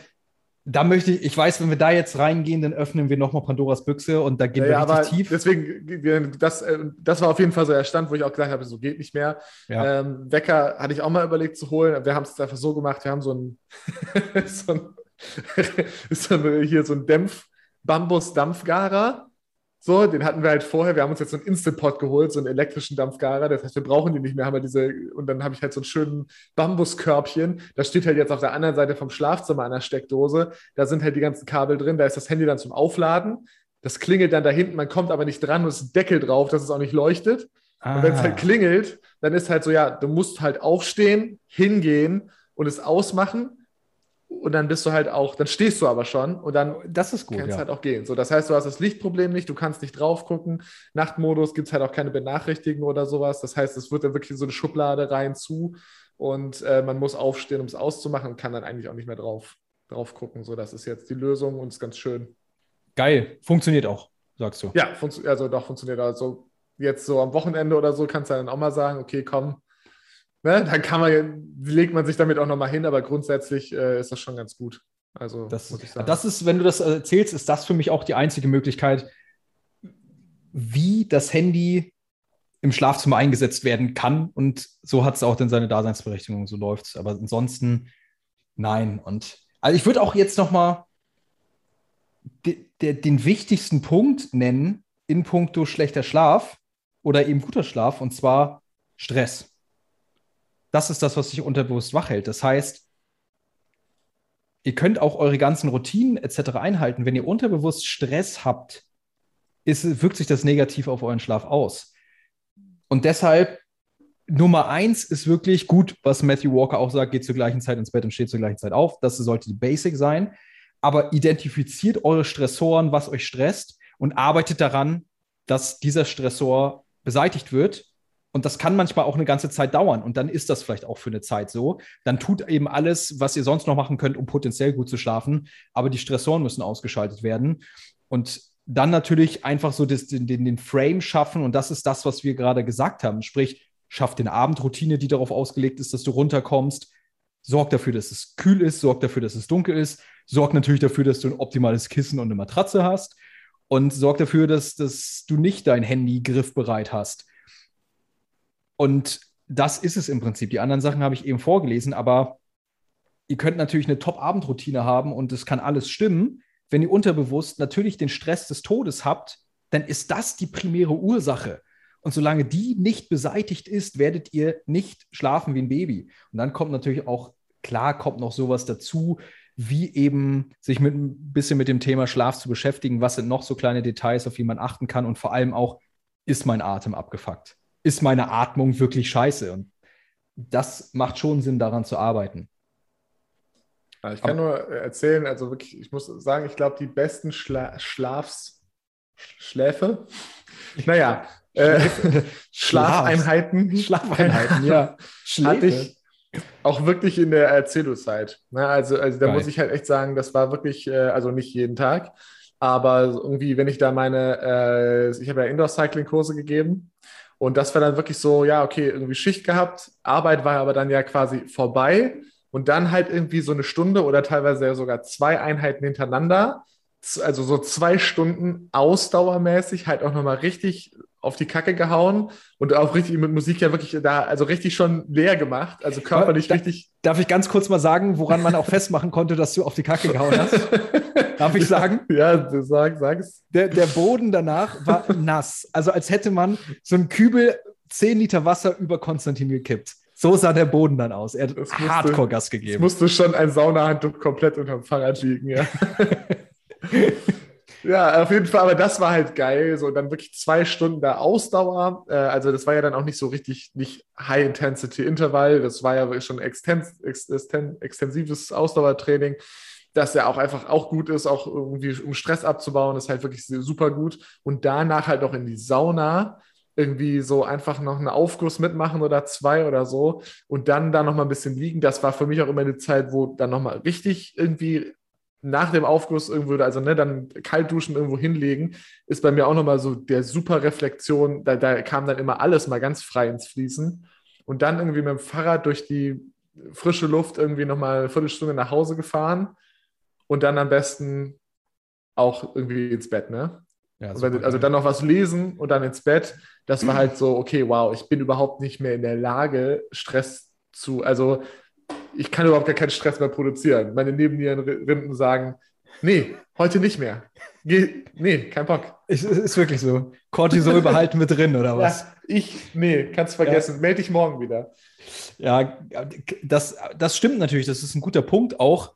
da möchte ich, ich weiß, wenn wir da jetzt reingehen, dann öffnen wir nochmal Pandoras Büchse und da gehen ja, wir richtig tief. Deswegen, das, äh, das war auf jeden Fall so der Stand, wo ich auch gesagt habe, so geht nicht mehr. Ja. Ähm, Wecker hatte ich auch mal überlegt zu holen. Wir haben es einfach so gemacht, wir haben so ein, so ein, so ein hier so ein Dämpf, Bambus-Dampfgarer so, den hatten wir halt vorher. Wir haben uns jetzt so einen Instant-Pot geholt, so einen elektrischen Dampfgarer. Das heißt, wir brauchen die nicht mehr. Haben wir diese, und dann habe ich halt so einen schönen Bambuskörbchen. Das steht halt jetzt auf der anderen Seite vom Schlafzimmer an der Steckdose. Da sind halt die ganzen Kabel drin. Da ist das Handy dann zum Aufladen. Das klingelt dann da hinten. Man kommt aber nicht dran und es ist ein Deckel drauf, dass es auch nicht leuchtet. Ah. Und wenn es halt klingelt, dann ist halt so, ja, du musst halt aufstehen, hingehen und es ausmachen und dann bist du halt auch, dann stehst du aber schon und dann das ist gut, kannst ja. halt auch gehen. So, das heißt, du hast das Lichtproblem nicht, du kannst nicht drauf gucken. Nachtmodus gibt es halt auch keine Benachrichtigungen oder sowas. Das heißt, es wird dann wirklich so eine Schublade rein zu und äh, man muss aufstehen, um es auszumachen und kann dann eigentlich auch nicht mehr drauf, drauf gucken. So, das ist jetzt die Lösung und ist ganz schön. Geil, funktioniert auch, sagst du. Ja, also doch funktioniert. Also jetzt so am Wochenende oder so kannst du dann auch mal sagen, okay, komm, ne, dann kann man, legt man sich damit auch nochmal hin, aber grundsätzlich äh, ist das schon ganz gut. Also, das, muss ich sagen. Das ist, wenn du das erzählst, ist das für mich auch die einzige Möglichkeit, wie das Handy im Schlafzimmer eingesetzt werden kann. Und so hat es auch dann seine Daseinsberechtigung, so läuft es. Aber ansonsten nein. Und also ich würde auch jetzt nochmal de, de, den wichtigsten Punkt nennen in puncto schlechter Schlaf oder eben guter Schlaf, und zwar Stress das ist das, was sich unterbewusst wach hält. Das heißt, ihr könnt auch eure ganzen Routinen etc. einhalten. Wenn ihr unterbewusst Stress habt, ist, wirkt sich das negativ auf euren Schlaf aus. Und deshalb Nummer eins ist wirklich gut, was Matthew Walker auch sagt, geht zur gleichen Zeit ins Bett und steht zur gleichen Zeit auf. Das sollte die Basic sein. Aber identifiziert eure Stressoren, was euch stresst und arbeitet daran, dass dieser Stressor beseitigt wird und das kann manchmal auch eine ganze Zeit dauern. Und dann ist das vielleicht auch für eine Zeit so. Dann tut eben alles, was ihr sonst noch machen könnt, um potenziell gut zu schlafen. Aber die Stressoren müssen ausgeschaltet werden. Und dann natürlich einfach so das, den, den, Frame schaffen. Und das ist das, was wir gerade gesagt haben. Sprich, schaff den Abendroutine, die darauf ausgelegt ist, dass du runterkommst. Sorg dafür, dass es kühl ist. Sorg dafür, dass es dunkel ist. Sorg natürlich dafür, dass du ein optimales Kissen und eine Matratze hast. Und sorg dafür, dass, dass du nicht dein Handy griffbereit hast und das ist es im Prinzip. Die anderen Sachen habe ich eben vorgelesen, aber ihr könnt natürlich eine Top-Abendroutine haben und es kann alles stimmen. Wenn ihr unterbewusst natürlich den Stress des Todes habt, dann ist das die primäre Ursache. Und solange die nicht beseitigt ist, werdet ihr nicht schlafen wie ein Baby. Und dann kommt natürlich auch, klar, kommt noch sowas dazu, wie eben sich mit ein bisschen mit dem Thema Schlaf zu beschäftigen. Was sind noch so kleine Details, auf die man achten kann? Und vor allem auch, ist mein Atem abgefuckt? Ist meine Atmung wirklich scheiße? Und das macht schon Sinn, daran zu arbeiten. Ich kann Aber, nur erzählen, also wirklich, ich muss sagen, ich glaube, die besten Schla Schlafs Schläfe, naja, äh, Schlafeinheiten, Schlafeinheiten, ja, hatte ich auch wirklich in der Erzählungszeit. Ne? Also, also da Geil. muss ich halt echt sagen, das war wirklich, äh, also nicht jeden Tag, aber irgendwie, wenn ich da meine, äh, ich habe ja Indoor-Cycling-Kurse gegeben und das war dann wirklich so, ja, okay, irgendwie Schicht gehabt, Arbeit war aber dann ja quasi vorbei und dann halt irgendwie so eine Stunde oder teilweise ja sogar zwei Einheiten hintereinander also so zwei Stunden ausdauermäßig halt auch nochmal richtig auf die Kacke gehauen und auch richtig mit Musik ja wirklich da, also richtig schon leer gemacht, also körperlich da, richtig. Darf ich ganz kurz mal sagen, woran man auch festmachen konnte, dass du auf die Kacke gehauen hast? Darf ich sagen? Ja, sag, sag es. Der, der Boden danach war nass. Also als hätte man so einen Kübel 10 Liter Wasser über Konstantin gekippt. So sah der Boden dann aus. Er hat Hardcore-Gas gegeben. Es musste schon ein Saunahandtuch komplett unterm Fahrrad liegen, ja. Ja, auf jeden Fall, aber das war halt geil. So, dann wirklich zwei Stunden da Ausdauer. Äh, also, das war ja dann auch nicht so richtig, nicht High-Intensity-Intervall. Das war ja schon extens, extens, extensives Ausdauertraining, das ja auch einfach auch gut ist, auch irgendwie um Stress abzubauen, ist halt wirklich super gut. Und danach halt noch in die Sauna irgendwie so einfach noch einen Aufguss mitmachen oder zwei oder so und dann da noch mal ein bisschen liegen. Das war für mich auch immer eine Zeit, wo dann noch mal richtig irgendwie nach dem Aufguss irgendwo, also ne, dann kalt duschen irgendwo hinlegen, ist bei mir auch nochmal so der super Reflexion, da, da kam dann immer alles mal ganz frei ins Fließen. Und dann irgendwie mit dem Fahrrad durch die frische Luft irgendwie nochmal eine Viertelstunde nach Hause gefahren und dann am besten auch irgendwie ins Bett, ne? Ja, wenn, also dann noch was lesen und dann ins Bett. Das war halt so, okay, wow, ich bin überhaupt nicht mehr in der Lage, Stress zu, also ich kann überhaupt gar keinen Stress mehr produzieren. Meine Nebennierenrinden sagen, nee, heute nicht mehr. Nee, kein Bock. Es ist wirklich so. Cortisol behalten mit drin, oder was? Ja, ich, nee, kannst vergessen. Ja. Meld dich morgen wieder. Ja, das, das stimmt natürlich. Das ist ein guter Punkt, auch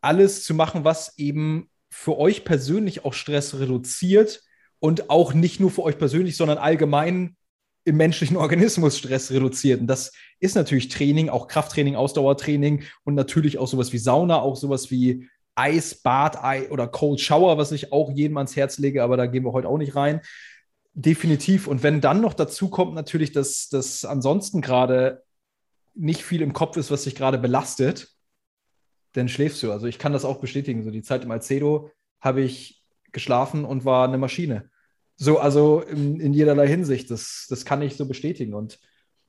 alles zu machen, was eben für euch persönlich auch Stress reduziert und auch nicht nur für euch persönlich, sondern allgemein im menschlichen Organismus Stress reduziert. Und das ist natürlich Training, auch Krafttraining, Ausdauertraining und natürlich auch sowas wie Sauna, auch sowas wie Eis, Bad oder Cold Shower, was ich auch jedem ans Herz lege, aber da gehen wir heute auch nicht rein. Definitiv. Und wenn dann noch dazu kommt, natürlich, dass das ansonsten gerade nicht viel im Kopf ist, was sich gerade belastet, dann schläfst du. Also ich kann das auch bestätigen. So die Zeit im Alcedo habe ich geschlafen und war eine Maschine. So, also in, in jederlei Hinsicht, das, das kann ich so bestätigen. Und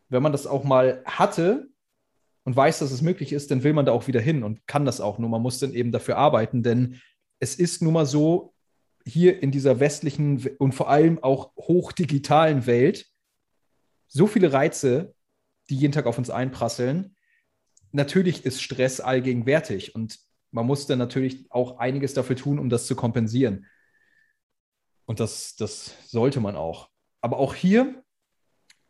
wenn man das auch mal hatte und weiß, dass es möglich ist, dann will man da auch wieder hin und kann das auch. Nur man muss dann eben dafür arbeiten, denn es ist nun mal so, hier in dieser westlichen und vor allem auch hochdigitalen Welt, so viele Reize, die jeden Tag auf uns einprasseln. Natürlich ist Stress allgegenwärtig und man muss dann natürlich auch einiges dafür tun, um das zu kompensieren. Und das, das sollte man auch. Aber auch hier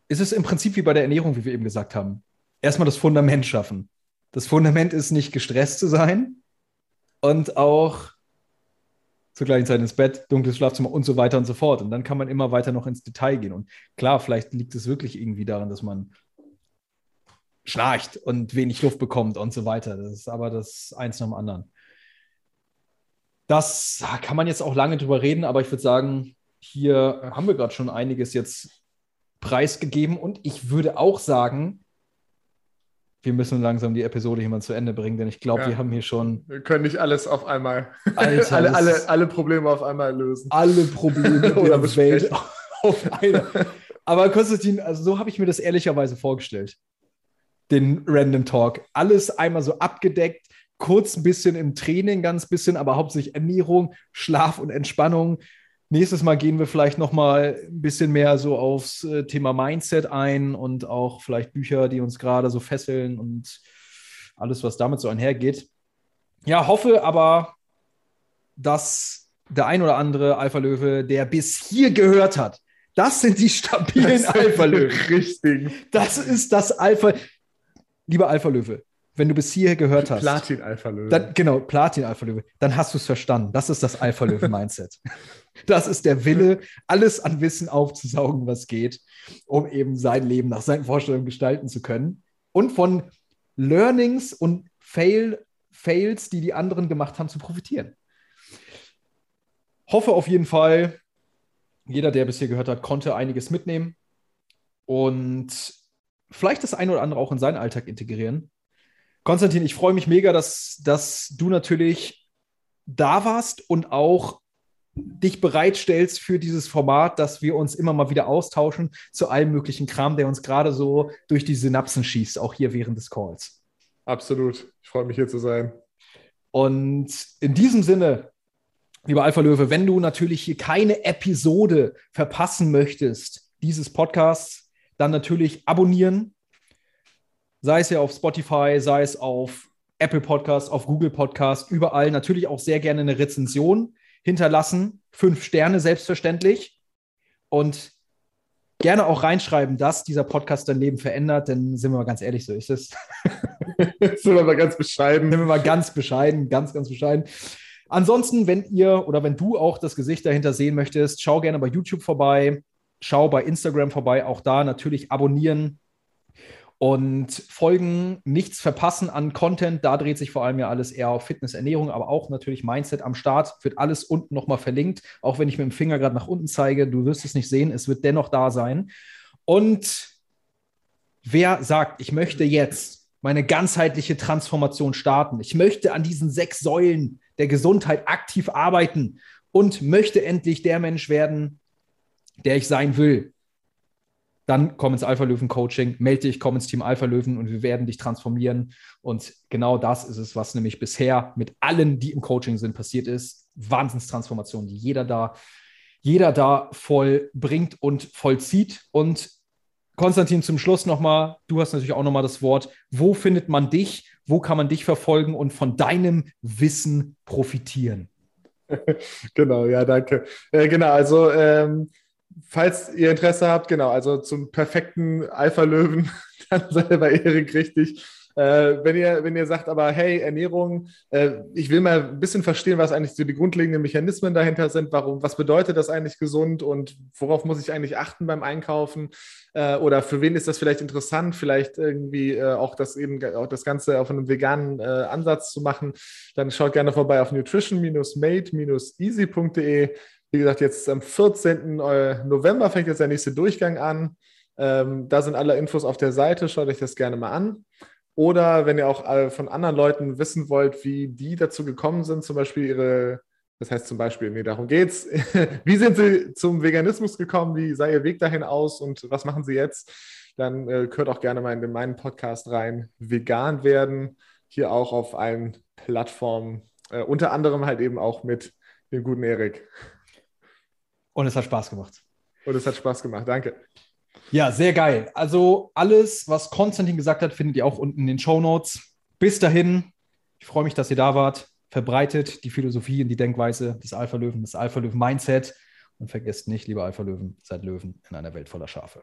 ist es im Prinzip wie bei der Ernährung, wie wir eben gesagt haben. Erstmal das Fundament schaffen. Das Fundament ist nicht gestresst zu sein und auch zur gleichen Zeit ins Bett, dunkles Schlafzimmer und so weiter und so fort. Und dann kann man immer weiter noch ins Detail gehen. Und klar, vielleicht liegt es wirklich irgendwie daran, dass man schnarcht und wenig Luft bekommt und so weiter. Das ist aber das eins nach dem anderen. Das kann man jetzt auch lange drüber reden, aber ich würde sagen, hier haben wir gerade schon einiges jetzt preisgegeben und ich würde auch sagen, wir müssen langsam die Episode hier mal zu Ende bringen, denn ich glaube, ja. wir haben hier schon. Wir können nicht alles auf einmal. Alter, alle, alle, alle Probleme auf einmal lösen. Alle Probleme der Welt auf einmal. Aber Konstantin, also so habe ich mir das ehrlicherweise vorgestellt. Den Random Talk. Alles einmal so abgedeckt kurz ein bisschen im Training, ganz bisschen, aber hauptsächlich Ernährung, Schlaf und Entspannung. Nächstes Mal gehen wir vielleicht noch mal ein bisschen mehr so aufs äh, Thema Mindset ein und auch vielleicht Bücher, die uns gerade so fesseln und alles, was damit so einhergeht. Ja, hoffe aber, dass der ein oder andere Alpha-Löwe, der bis hier gehört hat, das sind die stabilen Alpha-Löwen. Richtig. Das ist das Alpha. Lieber Alpha-Löwe, wenn du bis hierher gehört hast. Platin-Alpha-Löwe. Genau, Platin-Alpha-Löwe. Dann hast du es verstanden. Das ist das Alpha-Löwe-Mindset. das ist der Wille, alles an Wissen aufzusaugen, was geht, um eben sein Leben nach seinen Vorstellungen gestalten zu können. Und von Learnings und Fail, Fails, die die anderen gemacht haben, zu profitieren. Hoffe auf jeden Fall, jeder, der bis hier gehört hat, konnte einiges mitnehmen und vielleicht das eine oder andere auch in seinen Alltag integrieren. Konstantin, ich freue mich mega, dass, dass du natürlich da warst und auch dich bereitstellst für dieses Format, dass wir uns immer mal wieder austauschen zu allem möglichen Kram, der uns gerade so durch die Synapsen schießt, auch hier während des Calls. Absolut. Ich freue mich hier zu sein. Und in diesem Sinne lieber Alpha Löwe, wenn du natürlich hier keine Episode verpassen möchtest, dieses Podcasts, dann natürlich abonnieren. Sei es ja auf Spotify, sei es auf Apple Podcast, auf Google Podcast, überall. Natürlich auch sehr gerne eine Rezension hinterlassen. Fünf Sterne selbstverständlich. Und gerne auch reinschreiben, dass dieser Podcast dein Leben verändert, denn sind wir mal ganz ehrlich, so ist es. sind wir mal ganz bescheiden. Sind wir mal ganz bescheiden, ganz, ganz bescheiden. Ansonsten, wenn ihr oder wenn du auch das Gesicht dahinter sehen möchtest, schau gerne bei YouTube vorbei, schau bei Instagram vorbei, auch da natürlich abonnieren und folgen, nichts verpassen an Content. Da dreht sich vor allem ja alles eher auf Fitness, Ernährung, aber auch natürlich Mindset am Start. Wird alles unten nochmal verlinkt, auch wenn ich mit dem Finger gerade nach unten zeige. Du wirst es nicht sehen, es wird dennoch da sein. Und wer sagt, ich möchte jetzt meine ganzheitliche Transformation starten, ich möchte an diesen sechs Säulen der Gesundheit aktiv arbeiten und möchte endlich der Mensch werden, der ich sein will, dann komm ins Alpha Löwen Coaching, melde dich, komm ins Team Alpha Löwen und wir werden dich transformieren. Und genau das ist es, was nämlich bisher mit allen, die im Coaching sind, passiert ist. Wahnsinnstransformation, die jeder da, jeder da vollbringt und vollzieht. Und Konstantin, zum Schluss nochmal, du hast natürlich auch nochmal das Wort. Wo findet man dich? Wo kann man dich verfolgen und von deinem Wissen profitieren? genau, ja, danke. Äh, genau, also ähm, falls ihr Interesse habt, genau, also zum perfekten Alpha-Löwen, dann seid ihr bei Erik richtig. Äh, wenn, ihr, wenn ihr sagt, aber hey, Ernährung, äh, ich will mal ein bisschen verstehen, was eigentlich so die grundlegenden Mechanismen dahinter sind, warum, was bedeutet das eigentlich gesund und worauf muss ich eigentlich achten beim Einkaufen äh, oder für wen ist das vielleicht interessant, vielleicht irgendwie äh, auch das eben auch das Ganze auf einem veganen äh, Ansatz zu machen, dann schaut gerne vorbei auf nutrition-made-easy.de. Wie gesagt, jetzt am 14. Äh, November fängt jetzt der nächste Durchgang an. Ähm, da sind alle Infos auf der Seite, schaut euch das gerne mal an. Oder wenn ihr auch äh, von anderen Leuten wissen wollt, wie die dazu gekommen sind, zum Beispiel ihre, das heißt zum Beispiel, nee, darum geht's. wie sind sie zum Veganismus gekommen? Wie sah ihr Weg dahin aus und was machen sie jetzt? Dann äh, hört auch gerne mal in meinen Podcast rein. Vegan werden, hier auch auf allen Plattformen, äh, unter anderem halt eben auch mit dem guten Erik. Und es hat Spaß gemacht. Und es hat Spaß gemacht, danke. Ja, sehr geil. Also alles, was Konstantin gesagt hat, findet ihr auch unten in den Show Notes. Bis dahin, ich freue mich, dass ihr da wart. Verbreitet die Philosophie und die Denkweise des Alpha-Löwen, des Alpha-Löwen-Mindset. Und vergesst nicht, liebe Alpha-Löwen, seid Löwen in einer Welt voller Schafe.